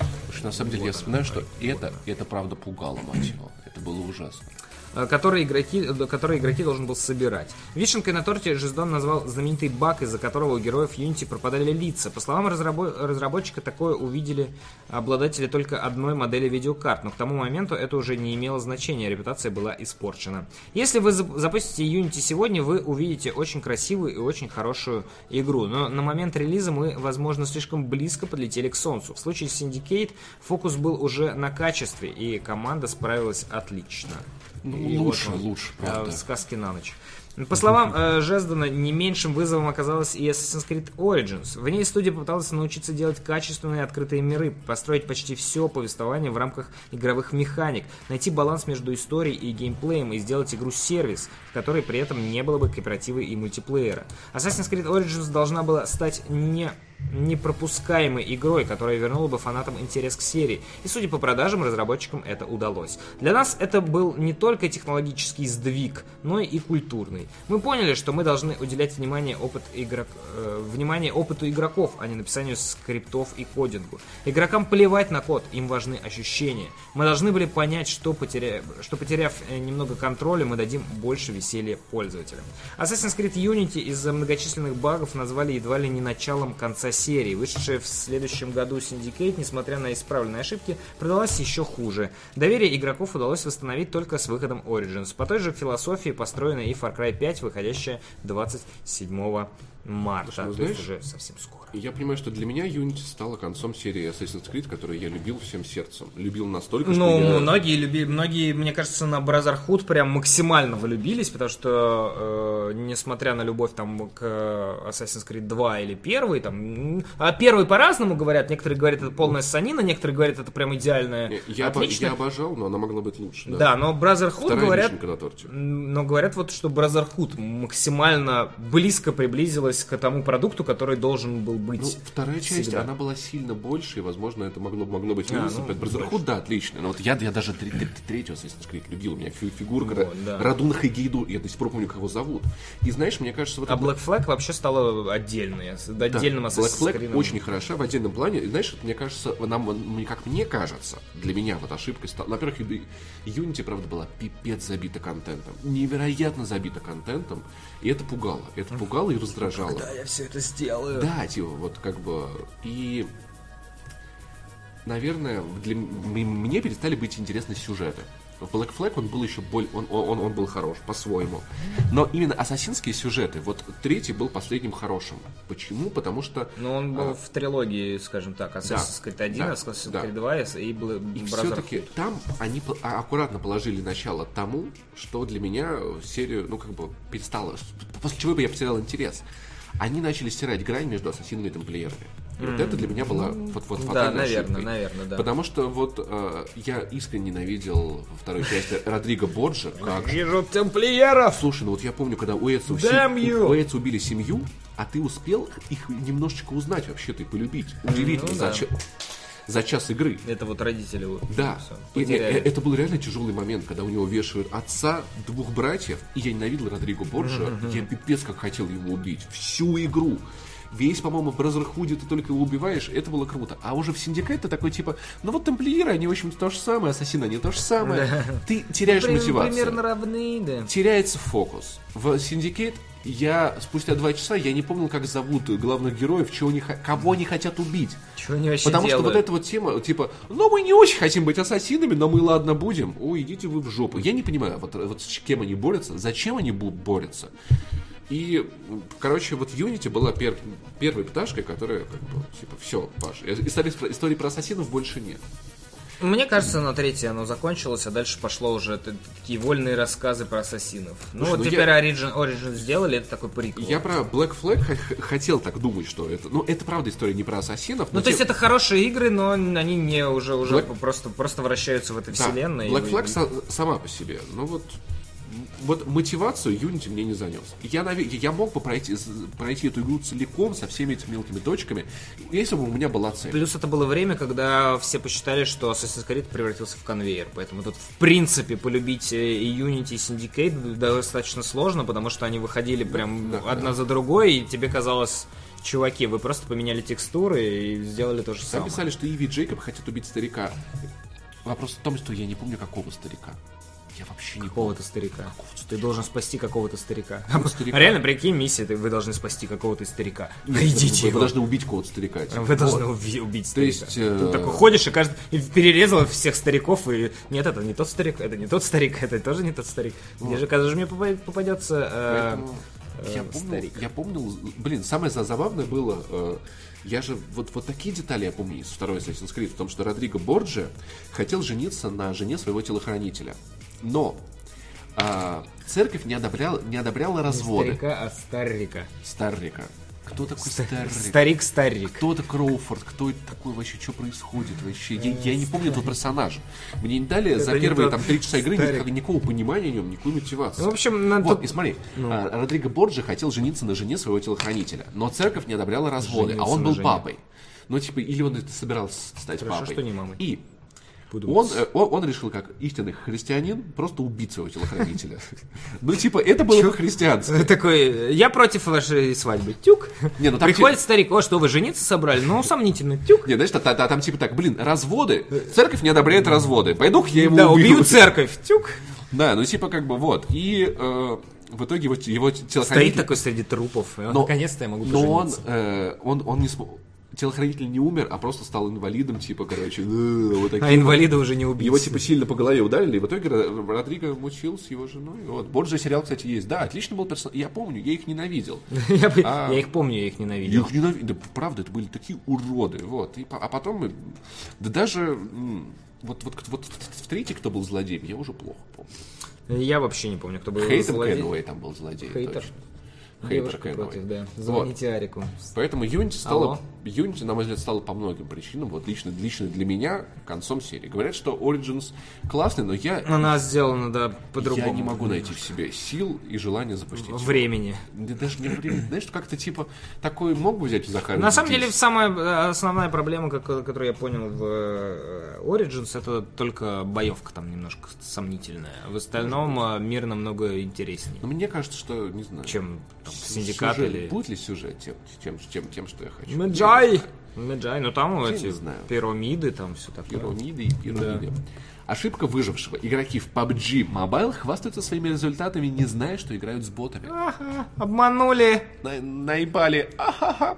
На самом деле я вспоминаю, что это, это правда пугало, мать его. Это было ужасно. Э, которые игроки, э, которые игроки должен был собирать. Вишенкой на торте Жиздон назвал знаменитый баг, из-за которого у героев Unity пропадали лица. По словам разрабо- разработчика, такое увидели обладатели только одной модели видеокарт, но к тому моменту это уже не имело значения, репутация была испорчена. Если вы зап- запустите Unity сегодня, вы увидите очень красивую и очень хорошую игру, но на момент релиза мы, возможно, слишком близко подлетели к солнцу. В случае с Syndicate фокус был уже на качестве, и команда справилась отлично. Ну, И лучше, вот он, лучше, э, правда. сказки на ночь. По словам э, Жездана, не меньшим вызовом оказалась и Assassin's Creed Origins. В ней студия попыталась научиться делать качественные открытые миры, построить почти все повествование в рамках игровых механик, найти баланс между историей и геймплеем и сделать игру-сервис, в которой при этом не было бы кооператива и мультиплеера. Assassin's Creed Origins должна была стать не непропускаемой игрой, которая вернула бы фанатам интерес к серии. И судя по продажам, разработчикам это удалось. Для нас это был не только технологический сдвиг, но и культурный. Мы поняли, что мы должны уделять внимание, опыт игрок... э, внимание опыту игроков, а не написанию скриптов и кодингу. Игрокам плевать на код, им важны ощущения. Мы должны были понять, что, потеря... что потеряв э, немного контроля, мы дадим больше веселья пользователям. Assassin's Creed Unity из-за многочисленных багов назвали едва ли не началом конца серии. Вышедшая в следующем году Syndicate, несмотря на исправленные ошибки, продалась еще хуже. Доверие игроков удалось восстановить только с выходом Origins. По той же философии построена и Far Cry 5, выходящая 27 марта, Слушай, ну, то есть знаешь, уже совсем скоро. Я понимаю, что для меня Unity стала концом серии Assassin's Creed, которую я любил всем сердцем. Любил настолько, что Ну, я... многие, люби... многие, мне кажется, на Brotherhood прям максимально влюбились, потому что, э, несмотря на любовь там к Assassin's Creed 2 или 1, там, первый по-разному говорят, некоторые говорят, это полная санина, некоторые говорят, это прям идеальная, Не, Я, отлично. я обожал, но она могла быть лучше. Да, Да, но Brotherhood Вторая говорят, на торте. но говорят вот, что Brotherhood максимально близко приблизилась к тому продукту, который должен был быть. Ну, вторая часть, всегда. она была сильно больше, и, возможно, это могло, могло быть минусом. ну, Brotherhood, да, отлично. Но вот я, я даже тре- тре- третью Assassin's Creed любил. У меня фи- фигурка Вот, да. Радун Хагейду, я до сих пор помню, как его зовут. И знаешь, мне кажется, вот А Black Flag вообще стала отдельной, с Да, отдельным Black Flag Creed. очень хороша в отдельном плане. И знаешь, мне кажется, нам, мне- как мне кажется, для меня вот ошибкой стала... Во-первых, Unity, правда, была пипец забита контентом. Невероятно забита контентом. И это пугало. Это пугало и раздражало. Да, я все это сделаю. Да, типа, вот как бы... И, наверное, для мне перестали быть интересны сюжеты. В Black Flag он был еще более... Он, он, он был хорош, по-своему. Но именно ассасинские сюжеты, вот третий был последним хорошим. Почему? Потому что... Ну, он был в трилогии, скажем так, Assassin's Creed 1, да, Assassin's да. Creed 2 и Bl- И все-таки там они а- аккуратно положили начало тому, что для меня серию, ну, как бы, перестало... После чего бы я потерял интерес. Они начали стирать грань между ассасинами и тамплиерами. И вот это для меня была вот, вот Да, фатальной наверное, ошибкой. наверное, да. Потому что вот э, я искренне ненавидел во второй части Родриго Борджа. Как... Вижу тамплиеров! Слушай, ну вот я помню, когда у Эца, Damn you! у Эца убили семью, а ты успел их немножечко узнать вообще-то и полюбить. Удивительно, ну за, да. ча- за час игры. Это вот родители вот. Да, всё, И- и- потеряли. это был реально тяжелый момент, когда у него вешают отца, двух братьев, и я ненавидел Родриго Борджа, я пипец как хотел его убить, всю игру. Весь, по-моему, в Бразерхуде ты только его убиваешь, это было круто. А уже в Синдикате ты такой, типа, ну вот тамплиеры, они, в общем-то, то же самое, ассасины, они то же самое. Ты теряешь При- мотивацию. Примерно равны, да. Теряется фокус. В Syndicate я спустя два часа я не помнил, как зовут главных героев, чего они, кого они хотят убить. Чего они вообще Потому что делают? вот эта вот тема, типа, ну мы не очень хотим быть ассасинами, но мы ладно будем. Ой, идите вы в жопу. Я не понимаю, вот, вот с кем они борются, зачем они борются. И, короче, вот Unity была пер- первой пташкой, которая, как бы, типа, все, Паш, истории, про- истории про ассасинов больше нет. Мне кажется, на третье оно закончилось, а дальше пошло уже такие вольные рассказы про ассасинов. Ну Слушай, вот ну теперь я- Origin, Origin сделали, это такой приквел. Я про Black Flag хотел так думать, что это... Ну, это правда история не про ассасинов. Ну, то есть тем- это хорошие игры, но они не уже, уже Black- просто, просто вращаются в этой Да, вселенной. Black И- Flag са- сама по себе. Ну вот, вот мотивацию Unity мне не занес. Я, наве- я мог бы пройти, пройти эту игру целиком, со всеми этими мелкими точками, если бы у меня была цель. Плюс это было время, когда все посчитали, что Assassin's Creed превратился в конвейер. Поэтому тут, в принципе, полюбить э, и Unity, и Syndicate достаточно сложно, потому что они выходили прям Да, одна за другой, и тебе казалось, чуваки, вы просто поменяли текстуры и сделали то же Там самое. писали, что Иви и Джейкоб хотят убить старика. Вопрос в том, что я не помню, какого старика. Я вообще не. Какого-то старика. Ты должен спасти какого-то старика. Какого старика? Реально, прикинь, миссия, ты- вы должны спасти какого-то старика. Найдите Вы, его. вы должны убить кого-то старика. типа. Вы должны Вот. уби- убить То старика. есть, э, Ты такой ходишь и каждый и перерезал всех стариков и нет, это не тот старик, это не тот старик, это тоже не тот старик. Где же, когда же мне попа- попадется э, Поэтому э, я, помню, старик? я помнил, блин, самое за- забавное было, э, я же, вот, вот такие детали я помню из второй Assassin's Creed, в том, что Родриго Борджи хотел жениться на жене своего телохранителя. Но а, церковь не одобряла, не одобряла разводы Старика, а старика. Старрика. кто такой Старик? Старик-старик. Кто это Кроуфорд? Кто это такой вообще? Что происходит вообще? Я, я не помню этого персонажа. Мне не дали за не первые там три часа игры Старик. никак- никакого понимания о нем, никакой мотивации. Ну, в общем, на Вот, и смотри, а, Родриго Борджи хотел жениться на жене своего телохранителя, но церковь не одобряла разводы, а Женился он был папой. Ну, типа, или он это собирался стать Хорошо, папой. что не мамой. И он, э, он, он решил, как истинный христианин, просто убить своего телохранителя. <laughs> Ну, типа, это было по-христиански. Такой, я против вашей свадьбы. Тюк. <laughs> Не, ну там Приходит старик, о, что вы жениться собрали? Ну, сомнительно. Тюк. Не, знаешь, та- та- там типа так, блин, разводы. Церковь не одобряет разводы. Пойду-ка я его Да, убью. убью церковь. Тюк. Да, ну типа как бы вот. И э, в итоге его, его Стоит телохранитель... такой среди трупов. и он, Но- Наконец-то я могу Но он, пожениться. э, он, он не смог... Телохранитель не умер, а просто стал инвалидом, типа, короче, вот таким. А инвалида уже не убить. Его типа сильно по голове ударили, и в итоге Ро- Родриго мучил с его женой. Вот. Борджи сериал, кстати, есть. Да, отличный был персонаж. Я помню, я их ненавидел. <laughs> Я А. я их помню, я их Я ненавидел. их ненавидел. Да, правда, это были такие уроды. Вот. А потом, мы- да даже вот, вот, вот, в третий, кто был злодеем, я уже плохо помню. Я вообще не помню, кто был Хейтер злодей. Кенуэй там был злодей. Хейтер? точно. Хейтер Девушка Кенуэй. против, да. Вот. Звоните Арику. Поэтому Unity стала, Алло. Unity, на мой взгляд, стала по многим причинам, вот лично, лично для меня, концом серии. Говорят, что Origins классный, но я, Она сделана, да, по-другому. я не могу найти в себе сил и желания запустить. Времени. Да даже не время. Знаешь, как-то типа такой мог бы взять и Захар. На самом деле, самая э, основная проблема, которую я понял в э, Origins, это только боевка там немножко сомнительная. В остальном э, мир намного интереснее, Но мне кажется, что, не знаю, чем там, Синдикат сюжет- или... Будет ли сюжет тем, тем, тем, тем, что я хочу? Меджай! Меджай, ну там Я эти знаю. пирамиды, там все такое. Пирамиды и пирамиды. Ошибка выжившего. Игроки в PUBG Mobile хвастаются своими результатами, не зная, что играют с ботами. Ага, обманули. На- наебали. Ахаха.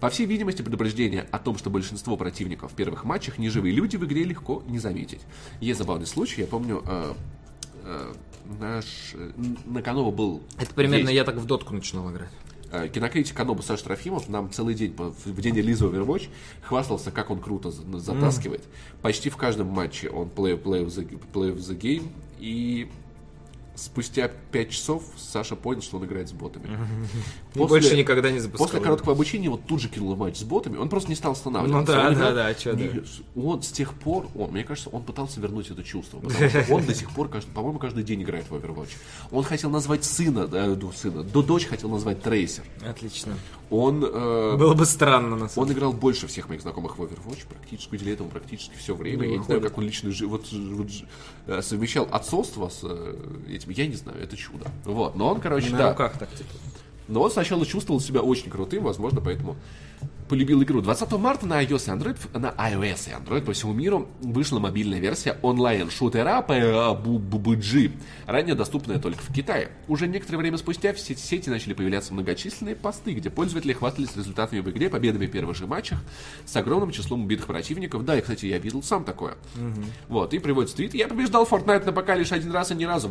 По всей видимости, предупреждение о том, что большинство противников в первых матчах не живые люди, в игре легко не заметить. Есть забавный случай, я помню, э, э, наш э, на Канова был Это примерно есть, я так в дотку начинал играть. Э, кинокритик Каноба Саша Трофимов нам целый день в день релиза Overwatch хвастался, как он круто за- затаскивает. Почти в каждом матче он play, play, of the, play of the game, и спустя 5 часов Саша понял, что он играет с ботами. <laughs> И больше никогда не запускал. После короткого обучения вот тут же кинул в матч с ботами, он просто не стал останавливаться. Ну да, Он да, играл- да, чё не- да. Он с тех пор, он, мне кажется, он пытался вернуть это чувство, потому <laughs> что он до сих пор, по-моему, каждый день играет в Overwatch. Он хотел назвать сына, ду- сына, до дочь хотел назвать Трейсер. Отлично. Он, э, Было бы странно, на самом он играл больше всех моих знакомых в Overwatch, практически уделяет этому практически все время. Ну, я не знаю, как он лично вот, вот э, совмещал отцовство с э, этим, я не знаю, это чудо. Вот, но он, короче, На да. руках так типа. Но он сначала чувствовал себя очень крутым, возможно, поэтому полюбил игру. 20 марта на iOS и Android, на iOS и Android по всему миру вышла мобильная версия онлайн-шутера PUBG, ранее доступная только в Китае. Уже некоторое время спустя в сети, начали появляться многочисленные посты, где пользователи хвастались результатами в игре, победами в первых же матчах с огромным числом убитых противников. Да, и, кстати, я видел сам такое. Вот, и приводится твит. Я побеждал Fortnite на ПК лишь один раз и ни разу.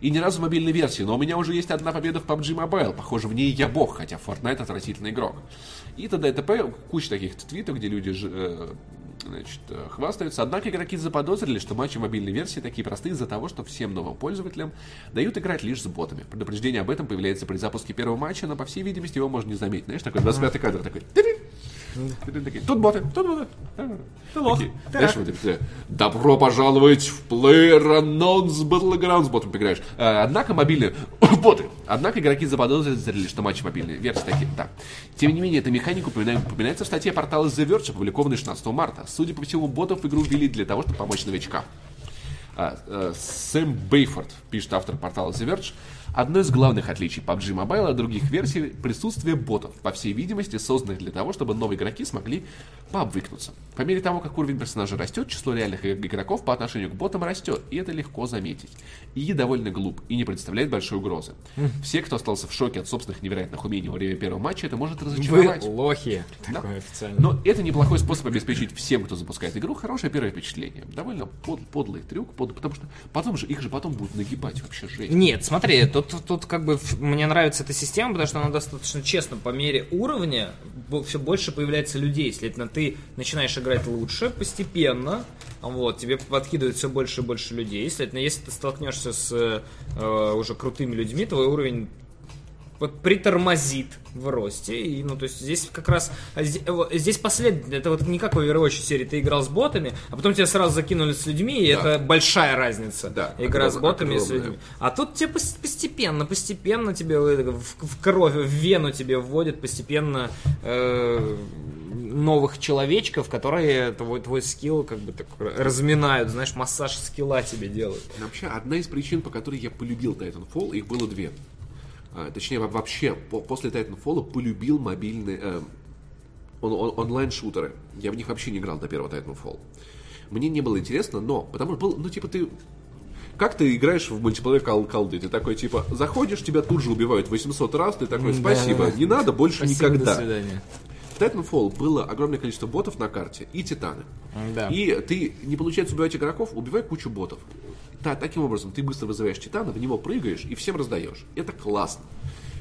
И ни разу в мобильной версии. Но у меня уже есть одна победа в PUBG Mobile. Похоже, в ней я бог, хотя Fortnite отвратительный игрок. И т.д. Куча таких твитов, где люди э, значит, э, хвастаются. Однако игроки заподозрили, что матчи мобильной версии такие простые из-за того, что всем новым пользователям дают играть лишь с ботами. Предупреждение об этом появляется при запуске первого матча, но, по всей видимости, его можно не заметить. Знаешь, такой 25 кадр такой. Тут боты, тут боты. Ты лох. Знаешь, вот это, добро пожаловать в PlayerUnknown's Battlegrounds, ботом поиграешь. Э, Однако мобильные... <coughs> боты. Однако игроки заподозрили, что матчи мобильные версии такие. Да. Тем не менее, эта механика упомина- упоминается в статье портала The Verge, опубликованной 16 марта. Судя по всему, ботов в игру ввели для того, чтобы помочь новичкам. А, э, Сэм Бейфорд, пишет автор портала The Verge, одно из главных отличий PUBG Mobile от других версий – присутствие ботов, по всей видимости, созданных для того, чтобы новые игроки смогли пообвыкнуться. По мере того, как уровень персонажа растет, число реальных игроков по отношению к ботам растет, и это легко заметить. И довольно глуп, и не представляет большой угрозы. Все, кто остался в шоке от собственных невероятных умений во время первого матча, это может Вы разочаровать. лохи. Да. Такое официально. Но это неплохой способ обеспечить всем, кто запускает игру, хорошее первое впечатление. Довольно под- подлый трюк, под- потому что потом же их же потом будут нагибать вообще жесть. Нет, смотри, тут, тут как бы мне нравится эта система, потому что она достаточно честно по мере уровня все больше появляется людей. Следовательно, ты начинаешь играть лучше постепенно, вот, тебе подкидывают все больше и больше людей. Следовательно, если ты столкнешься с э, уже крутыми людьми, твой уровень вот притормозит в росте. И, ну, то есть здесь как раз а здесь, здесь последовательно. Это вот не как в Overwatch серии ты играл с ботами, а потом тебя сразу закинули с людьми, и да. это большая разница. Да, Игра огромная, с ботами огромная. и с людьми. А тут тебе постепенно, постепенно тебе в, в кровь, в вену тебе вводят постепенно э, новых человечков, которые твой, твой скилл как бы так разминают, знаешь, массаж скилла тебе делают. Вообще, одна из причин, по которой я полюбил Titanfall, их было две. А, точнее, вообще, после Titanfall полюбил мобильные э, он, он, онлайн-шутеры. Я в них вообще не играл до первого Titanfall. Мне не было интересно, но, потому что был, ну, типа, ты как ты играешь в мультиплеер кол колды? Ты такой, типа, заходишь, тебя тут же убивают 800 раз, ты такой, спасибо, да, не надо больше спасибо, никогда. До свидания. В Titanfall было огромное количество ботов на карте и титаны. Да. И ты не получается убивать игроков, убивай кучу ботов. Да, таким образом ты быстро вызываешь титана, в него прыгаешь и всем раздаешь. Это классно.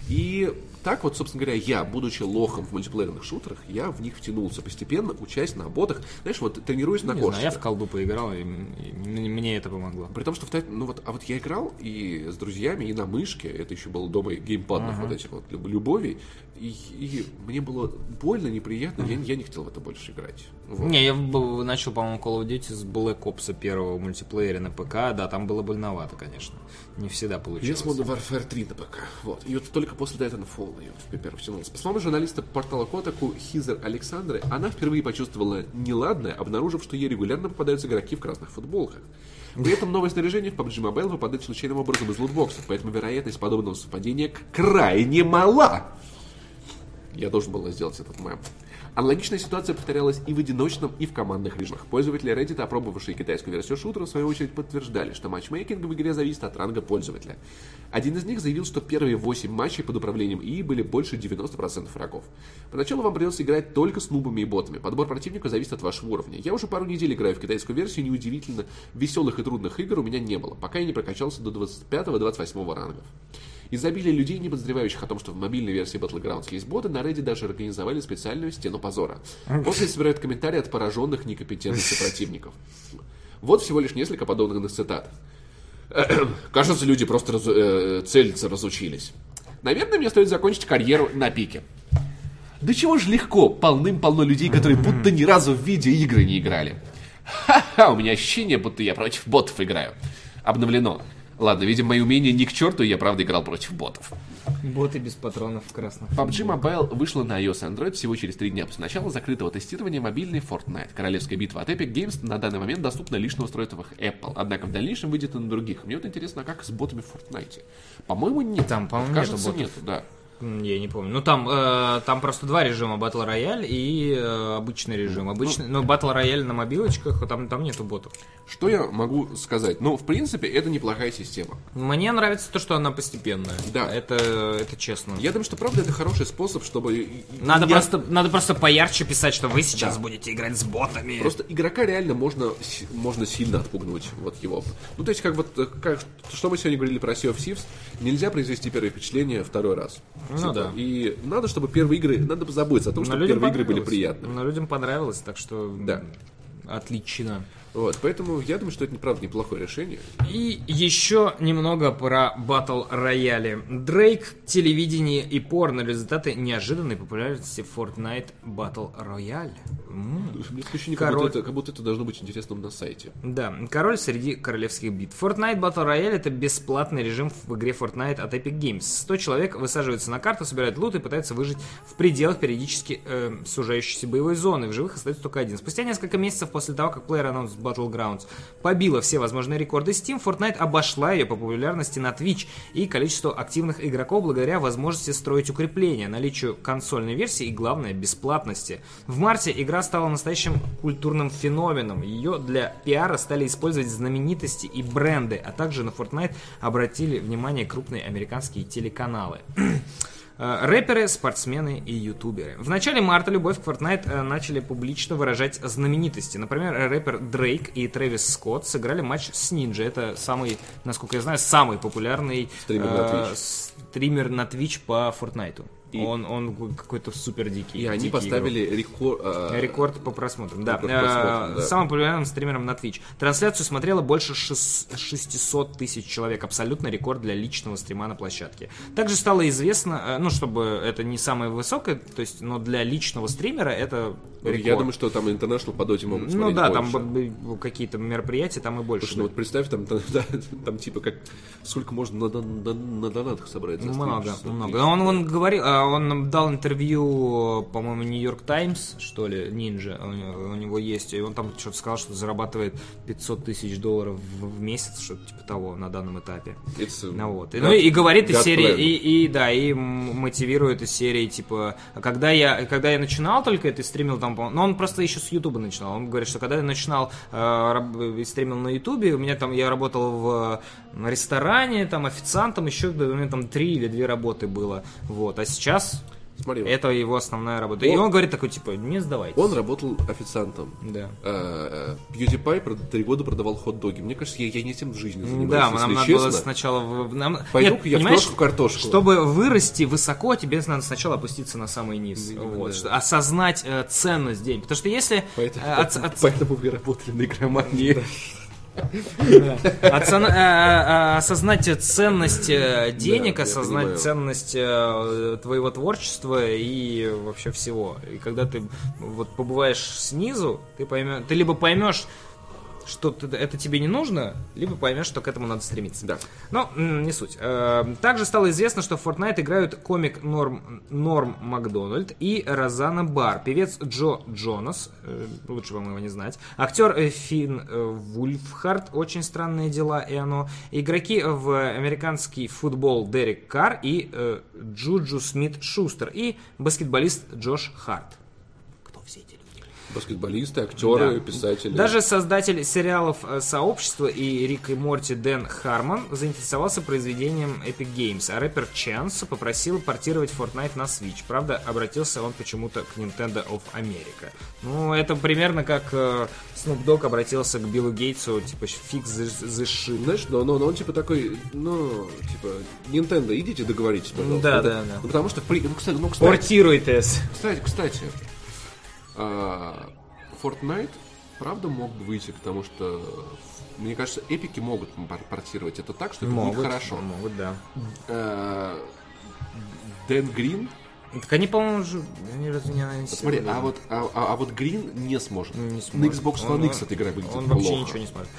И так вот, собственно говоря, я, будучи лохом в мультиплеерных шутерах, я в них втянулся постепенно, учась на ботах. Знаешь, вот тренируюсь на кошке. я в колду поиграл, и, мне это помогло. При том, что в ну вот, а вот я играл и с друзьями, и на мышке, это еще было дома геймпадных ага. вот этих вот любовей, и, и мне было больно, неприятно, ага. я, я не хотел в это больше играть. Вот. Не, я начал, по-моему, Call of Duty с Black Ops первого мультиплеера на ПК, да, там было больновато, конечно. Не всегда получилось. Я Modern Warfare 3 на ПК, вот. И вот только после Titanfall я в первый втянулся. По словам журналиста портала Котаку Хизер Александры, она впервые почувствовала неладное, обнаружив, что ей регулярно попадаются игроки в красных футболках. При этом новое снаряжение в PUBG Mobile выпадает случайным образом из лутбоксов, поэтому вероятность подобного совпадения крайне мала. Я должен был сделать этот мем. Аналогичная ситуация повторялась и в одиночном, и в командных режимах. Пользователи Reddit, опробовавшие китайскую версию шутера, в свою очередь подтверждали, что матчмейкинг в игре зависит от ранга пользователя. Один из них заявил, что первые 8 матчей под управлением ИИ были больше 90% врагов. Поначалу вам придется играть только с нубами и ботами. Подбор противника зависит от вашего уровня. Я уже пару недель играю в китайскую версию, неудивительно, веселых и трудных игр у меня не было, пока я не прокачался до 25-28 рангов. Изобилие людей, не подозревающих о том, что в мобильной версии Battlegrounds есть боты, на Reddit даже организовали специальную стену позора. После собирают комментарии от пораженных некомпетентностью противников. Вот всего лишь несколько подобных цитат. <clears throat> Кажется, люди просто раз, э, целиться разучились. Наверное, мне стоит закончить карьеру на пике. Да чего ж легко, полным-полно людей, которые будто ни разу в видеоигры не играли. Ха-ха, у меня ощущение, будто я против ботов играю. Обновлено. Ладно, видимо, мои умения не к черту, я правда играл против ботов. Боты без патронов в красных. PUBG Mobile вышла на iOS и Android всего через три дня после начала закрытого тестирования мобильной Fortnite. Королевская битва от Epic Games на данный момент доступна лишь на устройствах Apple, однако в дальнейшем выйдет и на других. Мне вот интересно, а как с ботами в Fortnite? По-моему, нет. Там, по-моему, Кажется, нету, ботов. да. Я не помню. Ну там, э, там просто два режима Battle Royale и э, обычный режим. Обычный, ну, но Battle Royale на мобилочках, там, там нету ботов. Что я могу сказать? Ну, в принципе, это неплохая система. Мне нравится то, что она постепенная. Да. Это, это честно. Я думаю, что правда это хороший способ, чтобы. Надо, я... просто, надо просто поярче писать, что вы сейчас да. будете играть с ботами. Просто игрока реально можно, можно сильно отпугнуть. Вот его. Ну, то есть, как вот как, что мы сегодня говорили про Sea of Thieves, нельзя произвести первое впечатление второй раз. Ну типа, да. И надо, чтобы первые игры, надо позаботиться о том, чтобы первые игры были приятны. Но людям понравилось, так что да. отлично. Вот, поэтому я думаю, что это, правда, неплохое решение. И еще немного про батл рояли. Дрейк, телевидение и порно. Результаты неожиданной популярности Fortnite Battle Royale. Мне ощущение, Король... как, будто это, как будто это должно быть интересным на сайте. Да, король среди королевских битв. Fortnite Battle Royale это бесплатный режим в игре Fortnite от Epic Games. 100 человек высаживаются на карту, собирают лут и пытаются выжить в пределах периодически э, сужающейся боевой зоны. В живых остается только один. Спустя несколько месяцев после того, как плеер анонс Battlegrounds побила все возможные рекорды Steam, Fortnite обошла ее по популярности на Twitch и количеству активных игроков благодаря возможности строить укрепления, наличию консольной версии и, главное, бесплатности. В марте игра стала настоящим культурным феноменом. Ее для пиара стали использовать знаменитости и бренды, а также на Fortnite обратили внимание крупные американские телеканалы. Э, рэперы, спортсмены и ютуберы. В начале марта любовь к Fortnite э, начали публично выражать знаменитости. Например, рэпер Дрейк и Трэвис Скотт сыграли матч с Ninja. Это самый, насколько я знаю, самый популярный стример, э, на, Twitch. стример на Twitch по Fortnite. И- Он, он какой-то супер дикий. И они поставили рекорд... а, Рекорд по просмотрам, да. Рекорд по просмотрам, Э, да. Самым популярным стримером на Twitch. Трансляцию смотрело больше шес- 600 тысяч человек. Абсолютно рекорд для личного стрима на площадке. Также стало известно, э, ну, чтобы это не самое высокое, то есть, но для личного стримера это рекорд. Я думаю, что там International по доте могут ну да, там больше. б- какие-то мероприятия, там и больше. Слушай, ну вот представь, там, там, да, там типа как сколько можно на, дон- на, на донатах собрать за? Много, 600 много. Но Он, он говорил, а, он дал интервью, по-моему, Нью-Йорк Таймс, что ли, Нинджа, у него, есть, и он там что-то сказал, что зарабатывает 500 тысяч долларов в, месяц, что-то типа того на данном этапе. It's, Ну вот. И, God- ну и говорит из серии, plan. и, и да, и мотивирует из серии, типа, когда я, когда я начинал только это стримил там, но он просто еще с Ютуба начинал. Он говорит, что когда я начинал э, стримил на Ютубе, у меня там, я работал в э, ресторане, там, официантом, еще, у меня там три или две работы было. Вот. А сейчас Смотри, это его основная работа. И Он- он говорит такой, типа, не сдавайтесь. он работал официантом. Да. PewDiePie прод- три года продавал хот-доги. Мне кажется, я, я не тем в жизни занимаюсь, Да, нам надо честно. было сначала... в- нам- Пойду-ка Нет, я в крошку картошку. Чтобы вырасти высоко, тебе надо сначала опуститься на самый низ. Именно, вот, да. осознать э, ценность денег. Потому что если... Поэтому, э, от- от- поэтому вы работали на игромании. Э, э, осознать ценность э, денег, я осознать понимаю. ценность э, твоего творчества и вообще всего. И когда ты вот побываешь снизу, ты поймешь, ты либо поймешь, что ты- это тебе не нужно, либо поймешь, что к этому надо стремиться. Да. Но не суть. Э, Также стало известно, что в Fortnite играют комик Норм, Норм Макдональд и Розана Бар, певец Джо Джонас, э, лучше вам его не знать, актер э, Финн Вульфхард, очень странные дела и оно, игроки в американский футбол Дерек Карр и Джуджу Смит Шустер и баскетболист Джош Харт. Кто все эти люди? Баскетболисты, актеры, Да. писатели. Даже создатель сериалов э, «Сообщество» и «Рик и Морти» Дэн Хармон заинтересовался произведением Epic Games, а рэпер Чанс попросил портировать Fortnite на Switch. Правда, обратился он почему-то к Nintendo of America. Ну, это примерно как э, Snoop Dogg обратился к Биллу Гейтсу, типа, фикс shit. Знаешь, но, но, но он типа такой, ну, типа, Nintendo, идите договоритесь, пожалуйста. Да, да, да. Ну, потому что, ну, кстати, ну, кстати, Портируйтесь. кстати, кстати, а, Fortnite, правда, мог бы выйти, потому что, мне кажется, эпики могут пор- портировать это так, что это будет хорошо. Могут, да. А, Дэн Грин, Так они, по-моему, же... Они разве не анонсировали? смотри, а вот, а, а- а вот Грин не сможет. Не На сможет. Xbox Он- One X эта игра выглядит Он вообще плохо. ничего не сможет.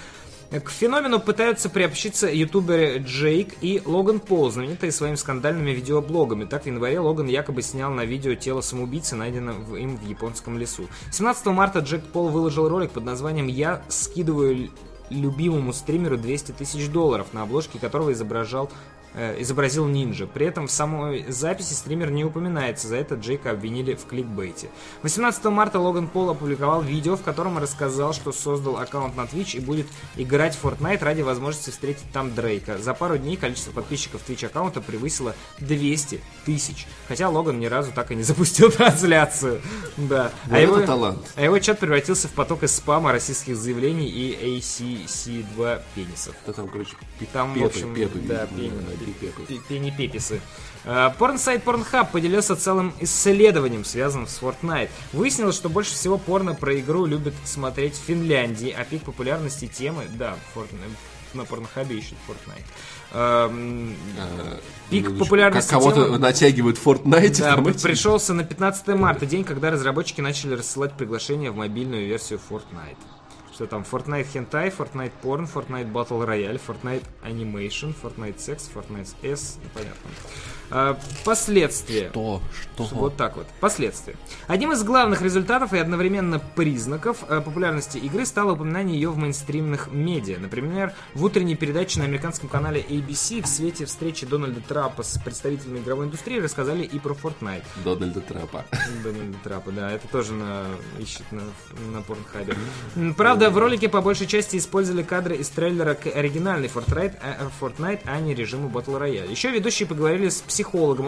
К феномену пытаются приобщиться ютуберы Джейк и Логан Пол, знаменитые своими скандальными видеоблогами. Так, в январе Логан якобы снял на видео тело самоубийцы, найденное в- им в японском лесу. 17 марта Джек Пол выложил ролик под названием «Я скидываю любимому стримеру 200 тысяч долларов», на обложке которого изображал э, изобразил нинджа. При этом в самой записи стример не упоминается, за это Джейка обвинили в кликбейте. 18 марта Логан Пол опубликовал видео, в котором рассказал, что создал аккаунт на Twitch и будет играть в Fortnite ради возможности встретить там Дрейка. За пару дней количество подписчиков Twitch аккаунта превысило 200 тысяч. Хотя Логан ни разу так и не запустил <laughs> трансляцию. Да. Вот это талант. а его чат превратился в поток из спама, российских заявлений и ACC2 пенисов. Да там, короче, пи- Там, в петы, общем, петы, да, пени- да, пипеты. пи- пени-пеписы. Э, Порнсайт Pornhub поделился целым исследованием, связанным с Fortnite. Выяснилось, что больше всего порно про игру любят смотреть в Финляндии, а пик популярности темы, да, Fortnite, на Порнхабе ищут Fortnite. Эм, А, Пик минуточку. популярности Как кого-то темы- натягивают в Fortnite. да, там пришелся на 15 марта, день, когда разработчики начали рассылать приглашения в мобильную версию Fortnite. Что там? Fortnite Hentai, Fortnite Porn, Fortnite Battle Royale, Fortnite Animation, Fortnite Sex, Fortnite S, непонятно. А, последствия. Что? Что? Вот так вот. Последствия. Одним из главных результатов и одновременно признаков э, популярности игры стало упоминание ее в мейнстримных медиа. Например, в утренней передаче на американском канале ABC в свете встречи Дональда Трапа с представителями игровой индустрии рассказали и про Fortnite. Дональда Трапа. <laughs> Дональда Трапа, да, это тоже на, ищет на, на порнхабе. Правда, в ролике по большей части использовали кадры из трейлера к оригинальной Fortnite, а, Fortnite, а не режиму Battle Royale. Еще ведущие поговорили с психологом,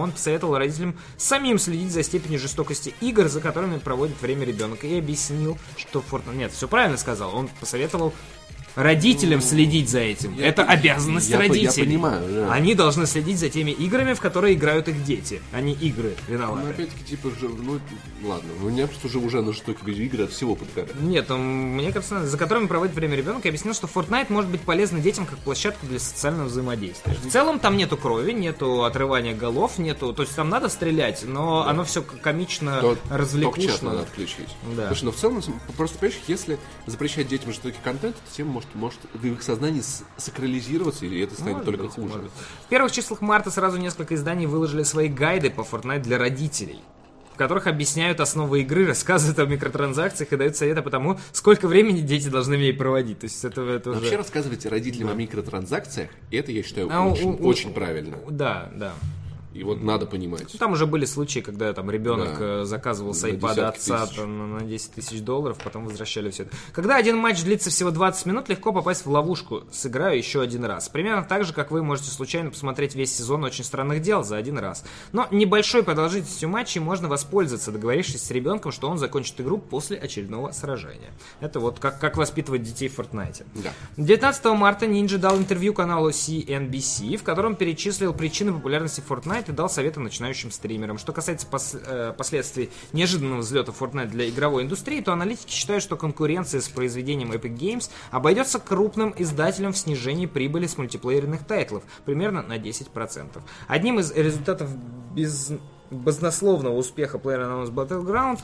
он посоветовал родителям самим следить за степенью жестокости игр, за которыми проводит время ребенок, и объяснил, что Fortnite... Нет, все правильно сказал, он посоветовал родителям следить за этим. Я это обязанность я по- я родителей. понимаю, да. Они должны следить за теми играми, в которые играют их дети, а не игры Ну, виноваты. опять-таки, типа, же, ну, ладно, у меня просто уже, уже на жестокие видеоигры от всего подгорает. Нет, ну, мне кажется, за которыми проводит время ребенок, я объяснил, что Fortnite может быть полезна детям как площадка для социального взаимодействия. В целом там нету крови, нету отрывания голов, нету. То есть там надо стрелять, но оно все комично То- чат надо развлекушно. отключить. Да. Потому что, ну, в целом, просто, понимаешь, если запрещать детям жестокий контент, эта тема может, может в их сознании сакрализироваться, и это станет Может только быть, хуже. может. В первых числах марта сразу несколько изданий выложили свои гайды по Fortnite для родителей в которых объясняют основы игры, рассказывают о микротранзакциях и дают советы по тому, сколько времени дети должны в ней проводить. То есть это, это уже... Вообще рассказывайте родителям о микротранзакциях, и это, я считаю, А, у- очень, у- очень правильно. Да, да. И вот надо понимать. Там уже были случаи, когда там ребенок Да. э, заказывал с iPad отца там, на 10 тысяч долларов, потом возвращали все это. Когда один матч длится всего 20 минут, легко попасть в ловушку. Сыграю еще один раз. Примерно так же, как вы можете случайно посмотреть весь сезон очень странных дел за один раз. Но небольшой продолжительностью матчей можно воспользоваться, договорившись с ребенком, что он закончит игру после очередного сражения. Это вот как, как воспитывать детей в Fortnite. Да. 19 марта Ninja дал интервью каналу CNBC, в котором перечислил причины популярности Fortnite и дал советы начинающим стримерам. Что касается пос- э, последствий неожиданного взлета Fortnite для игровой индустрии, то аналитики считают, что конкуренция с произведением Epic Games обойдется крупным издателям в снижении прибыли с мультиплеерных тайтлов примерно на 10%. Одним из результатов без... баснословного успеха PlayerUnknown's Battleground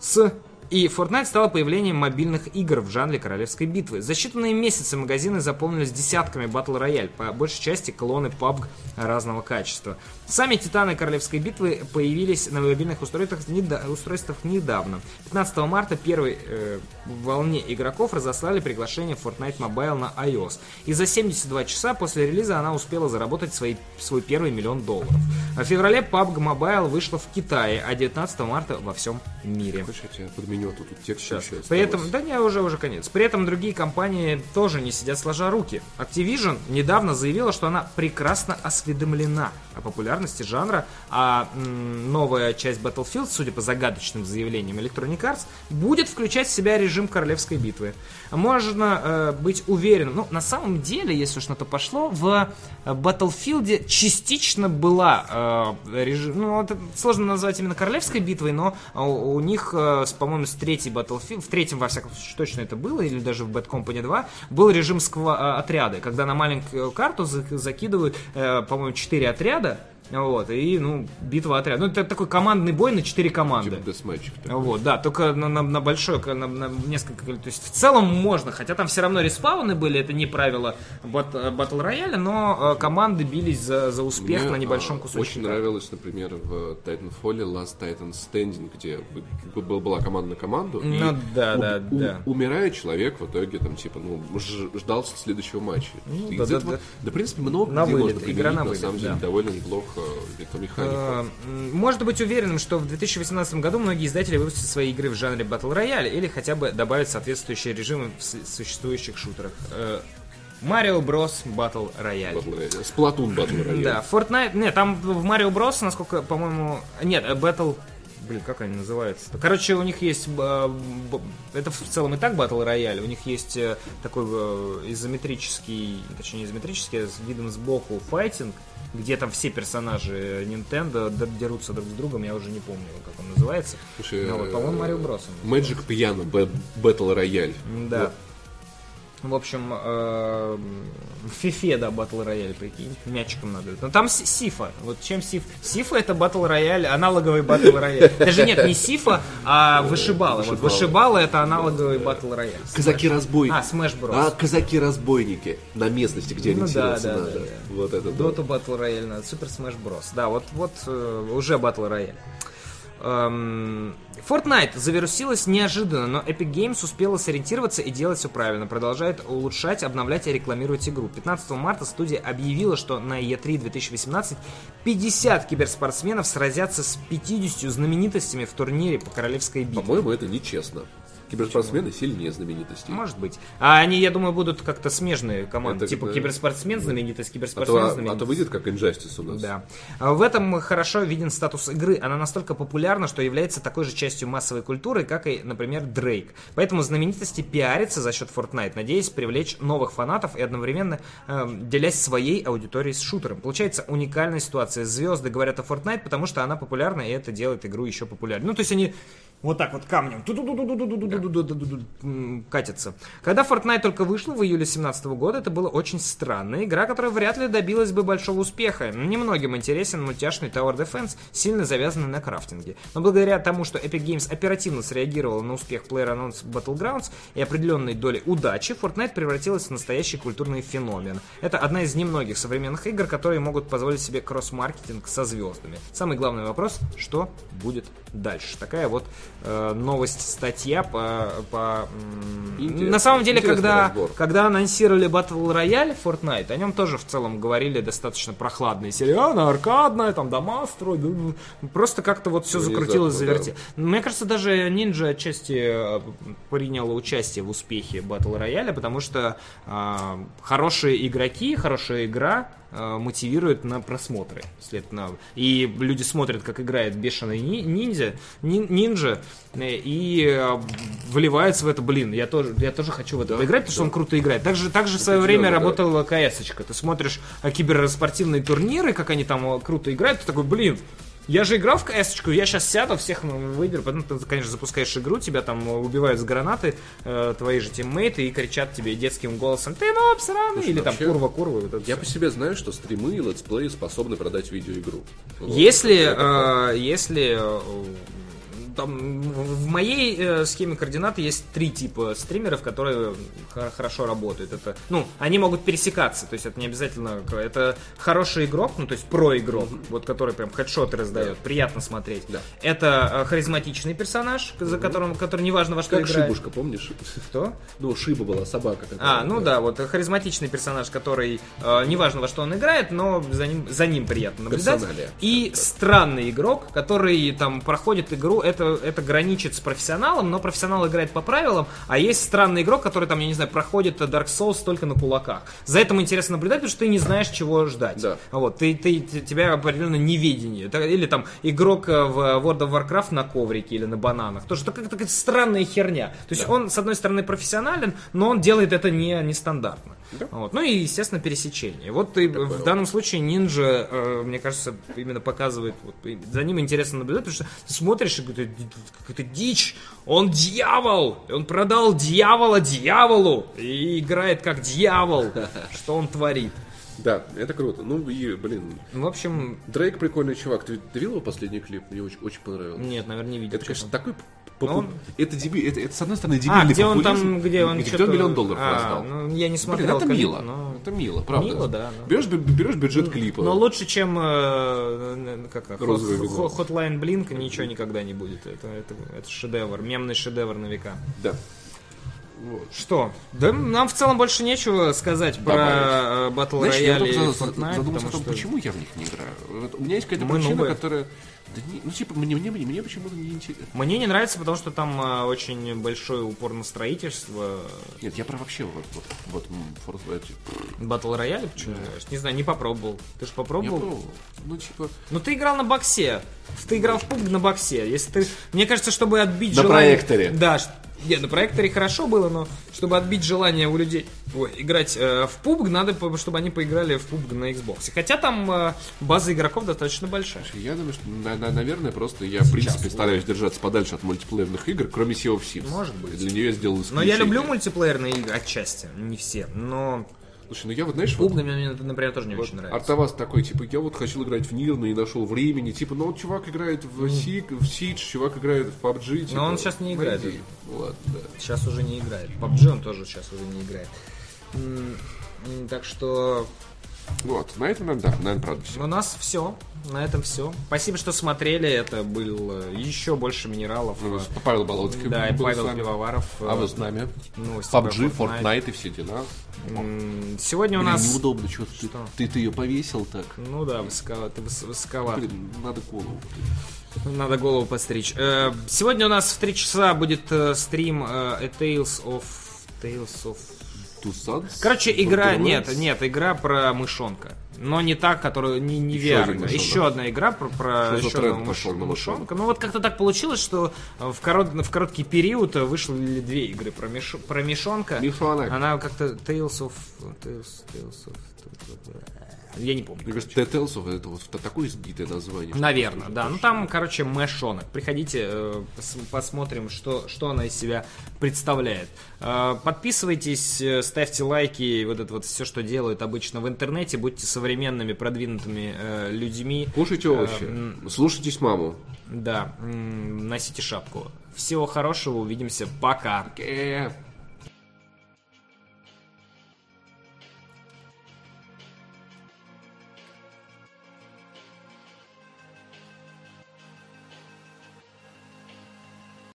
с и Fortnite стало появлением мобильных игр в жанре королевской битвы. За считанные месяцы магазины заполнились десятками батл рояль, по большей части клоны PUBG разного качества. Сами титаны королевской битвы появились на мобильных устройствах, устройствах недавно. 15 марта первой э, волне игроков разослали приглашение в Fortnite Mobile на iOS. И за 72 часа после релиза она успела заработать свои, свой первый миллион долларов. А в феврале PUBG Mobile вышла в Китае, а 19 марта во всем мире. Хочешь, я тебя подменю, а тут текст Сейчас. еще При этом, да не, уже уже конец. При этом другие компании тоже не сидят сложа руки. Activision недавно заявила, что она прекрасно осведомлена о популярности жанра, а новая часть Battlefield, судя по загадочным заявлениям Electronic Arts, будет включать в себя режим королевской битвы. Можно э, быть уверенным, ну, на самом деле, если уж на то пошло, в э, Battlefield частично была э, режим, ну, это сложно назвать именно королевской битвой, но э, у, у них, э, по-моему, с третьей Battlefield, в третьем, во всяком случае, точно это было, или даже в Bad Company 2, был режим сква- э, отряды, когда на маленькую карту за- закидывают, э, по-моему, 4 отряда, вот, и, ну, битва отряда. Ну, это такой командный бой на 4 команды. Типа. Вот, да, только на, на, на большое, на, на несколько, то есть в целом можно, хотя там все равно респауны были, это не правило бат, батл рояля, но э, команды бились за, за успех Мне, на небольшом а, кусочке. Очень нравилось, например, в Titanfall Last Titan Standing, где б- б- была команда на команду. Ну, да, у- да, у- да. Умирает человек в итоге, там, типа, ну, ждал следующего матча. Ну, да, да, этого- да. да, в принципе, много На где вылет, можно игра на на вылет, самом деле, да. довольно неплохо электромеханика. Э, м, Можно быть уверенным, что в 2018 году многие издатели выпустят свои игры в жанре Battle Royale или хотя бы добавят соответствующие режимы в существующих шутерах. Э. Battle Royale. Battle Royale. Splatoon Battle Royale. Да, Fortnite... Нет, там в Mario Bros, насколько, по-моему... Нет, э, Battle... Блин, как они называются? Короче, у них есть... э, б- Это в целом и так Battle Royale. У них есть э, такой э, изометрический... Точнее, не изометрический, а с видом сбоку файтинг, где там все персонажи Nintendo дерутся друг с другом. Я уже не помню, как он называется. Слушай, Ну вот, по-моему, Mario Bros. он. Magic Piano Ba- Battle Royale. Да. В общем, э, в фифе, да, батл рояль, прикинь, мячиком надо. Но там С- Сифа. Вот чем Сиф? Сифа это батл рояль, аналоговый батл рояль. Даже нет, не Сифа, а Вышибала. Вот Вышибала. Это аналоговый батл рояль. Казаки-разбойники. А, Smash Bros. А, казаки-разбойники. На местности, где Ну да, ориентироваться да, надо. да, да. Вот это. Доту батл рояль надо, Супер Smash Bros. Да, вот, вот э, уже батл рояль. Эм, Fortnite завирусилась неожиданно, но Epic Games успела сориентироваться и делать все правильно. Продолжает улучшать, обновлять и рекламировать игру. 15 марта студия объявила, что на E3 2018 50 киберспортсменов сразятся с 50 знаменитостями в турнире по королевской битве. По-моему, это нечестно. Киберспортсмены сильнее знаменитостей. Может быть. А они, я думаю, будут как-то смежные команды. Это типа как- киберспортсмен знаменитость, А киберспортсмен то, а знаменитость. то выйдет как Injustice у нас. Да. А В этом хорошо виден статус игры. Она настолько популярна, что является такой же частью массовой культуры, как и, например, Дрейк. Поэтому знаменитости пиарятся за счет Fortnite, надеясь привлечь новых фанатов и одновременно эм, делясь своей аудиторией с шутером. Получается уникальная ситуация. Звезды говорят о Fortnite, потому что она популярна, и это делает игру еще популярнее. Ну, то есть они вот так вот камнем. Катится. Когда Fortnite только вышла в июле 2017 года, это была очень странная игра, которая вряд ли добилась бы большого успеха. Немногим интересен мультяшный Tower Defense, сильно завязанный на крафтинге. Но благодаря тому, что Epic Games оперативно среагировала на успех PlayerUnknown's Battlegrounds и определенной доли удачи, Fortnite превратилась в настоящий культурный феномен. Это одна из немногих современных игр, которые могут позволить себе кросс-маркетинг со звездами. Самый главный вопрос, что будет дальше? Такая вот новость, статья по... по, на самом деле, когда, разбор. когда анонсировали Battle Royale Fortnite, о нем тоже в целом говорили достаточно прохладные сериалы, аркадная, там дома строят. да, ну, Просто как-то вот все закрутилось, да. завертелось. Мне кажется, даже Ninja отчасти э, приняла участие в успехе Battle Royale, потому что э, хорошие игроки, хорошая игра э, мотивирует на просмотры. Следовательно, и люди смотрят, как играет бешеный ни- ниндзя, нин- нинджа, э, и э, вливаются в это, блин, я тоже, я тоже хочу в это Да, поиграть, потому что да. он круто играет. Также, также в свое время да. работала КС-очка. Ты смотришь э, киберспортивные турниры, как они там э, круто играют, ты такой, блин, я же играл в кс я сейчас сяду, всех ну, выберу, потом ты, конечно, запускаешь игру, тебя там убивают с гранаты, э, твои же тиммейты, и кричат тебе детским голосом, ты моб сраный, Слушай, или там вообще, курва, курва. вот Я всё. по себе знаю, что стримы и летсплеи способны продать видеоигру. Вот. Если, Это э, если э, там, в моей э, схеме координат есть три типа стримеров, которые хо- хорошо работают. Это, ну, они могут пересекаться, то есть это не обязательно, это хороший игрок, ну, то есть про-игрок, вот который прям хедшоты раздает, приятно смотреть. Да. Это э, харизматичный персонаж, за которым, который неважно во что Как играет. Шибушка, помнишь? Кто? <laughs> Ну, Шиба была собака. А, ну да, вот харизматичный персонаж, который э, неважно во что он играет, но за ним, за ним приятно наблюдать. Персоналия. И странный игрок, который там проходит игру, это, это граничит с профессионалом, но профессионал играет по правилам, а есть странный игрок, который там, я не знаю, проходит Dark Souls только на кулаках. За этим интересно наблюдать, потому что ты не знаешь, чего ждать. Да. Вот, ты, ты, ты- тебя определенно неведение. Это- Или там игрок э, в World of Warcraft на коврике или на бананах. Тоже такая, такая странная херня. То есть он, с одной стороны, профессионален, но он делает это не, нестандартно. Вот. Ну и, естественно, пересечение. Вот и в данном случае Нинджа, э, мне кажется, именно показывает, вот, за ним интересно наблюдать, потому что ты смотришь, и какая-то, какая-то дичь, он дьявол, он продал дьявола дьяволу, и играет как дьявол, <laughs> что он творит. Да, это круто. Ну и, блин, В общем, Дрейк прикольный чувак. Ты, ты видел его последний клип? Мне очень, очень понравился. нет, наверное, не видел. Это, конечно, такой... Но попу- он- Это, деби... это, это, с одной стороны, А, дебильный где он там, где он где что-то... миллион долларов а, раздал. ну, я не Блин, смотрел это клип, мило. но- Это мило, правда. Мило, да, да. Берешь, берешь бюджет клипа. Но лучше, чем э, как, Розовый Hotline Blink ничего никогда не будет. Это, это, это шедевр, мемный шедевр на века. Да. Вот. Что? Да нам в целом больше нечего сказать про э, Battle Знаешь, я Royale и Fortnite, задумался о том, что почему я в них не играю. Вот у меня есть какая-то Мы причина, нубы. которая... Да не- ну, типа, мне, мне, мне почему-то не интересно. мне не нравится, потому что там э, очень большой упор на строительство. Нет, я про вообще вот, вот, вот Fortnite. Battle Royale почему не нравится? Не знаю, не попробовал. Ты же Я попробовал? пробовал. Ну, типа... Ну ты играл на боксе. Ты играл в PUBG на боксе. Если ты, мне кажется, чтобы отбить На желание- проекторе. Да. Нет, на проекторе хорошо было, но чтобы отбить желание у людей ой, играть э, в PUBG, надо, чтобы они поиграли в PUBG на Xbox. Хотя там э, база игроков достаточно большая. Я думаю, что, на- на- наверное, просто я, в принципе, стараюсь держаться подальше от мультиплеерных игр, кроме Sea of Thieves. Может быть. Для нее сделал Но исключение. я люблю мультиплеерные игры отчасти, не все. Но Слушай, ну я вот, знаешь, PUBG вот, мне, например, тоже не вот очень нравится. Артавас такой, типа, я вот хотел играть в Нир, но не нашел времени. Типа, ну вот чувак играет в Сиг, в Сидж, чувак играет в PUBG. Типа, он сейчас не играет. найди. Ладно, да. Сейчас уже не играет. PUBG он тоже сейчас уже не играет. Так что Вот, на этом, наверное, да, наверное, правда все. У нас все. На этом все. Спасибо, что смотрели. Это был э, еще больше минералов. Ну, Павел Болотский Да, и Павел. Пивоваров. А э, вы с нами? новости PUBG, про Fortnite и все дела. Сегодня у Блин, нас... неудобно, что ты, Что? ты, ты ее повесил так. Ну да, высоко... ты выс- высоковат. Блин, надо голову. Надо голову постричь. Э, Сегодня у нас в 3 часа будет стрим A Tales of... Tales of... Sons? Короче, игра... Нет, нет, игра про мышонка. Но не та, которая... Не, не Еще VR. мышонок. Еще одна игра про, про Что еще одного мыш- на мышонка. Ну вот как-то так получилось, что в, корот... в короткий период вышли две игры про, миш... про мышонка. Мышонок. Она как-то Tales of... Tales, Tales of... Я не помню. Мне кажется, Dead Tales это вот такое избитое название. Наверное, да. Ну там, короче, мэшонок. Приходите, э, пос- посмотрим, что, что она из себя представляет. Э, Подписывайтесь, э, ставьте лайки, вот это вот все, что делают обычно в интернете. Будьте современными, продвинутыми людьми. Кушайте овощи. Слушайтесь маму. Да, носите шапку. Всего хорошего, увидимся, пока. Э,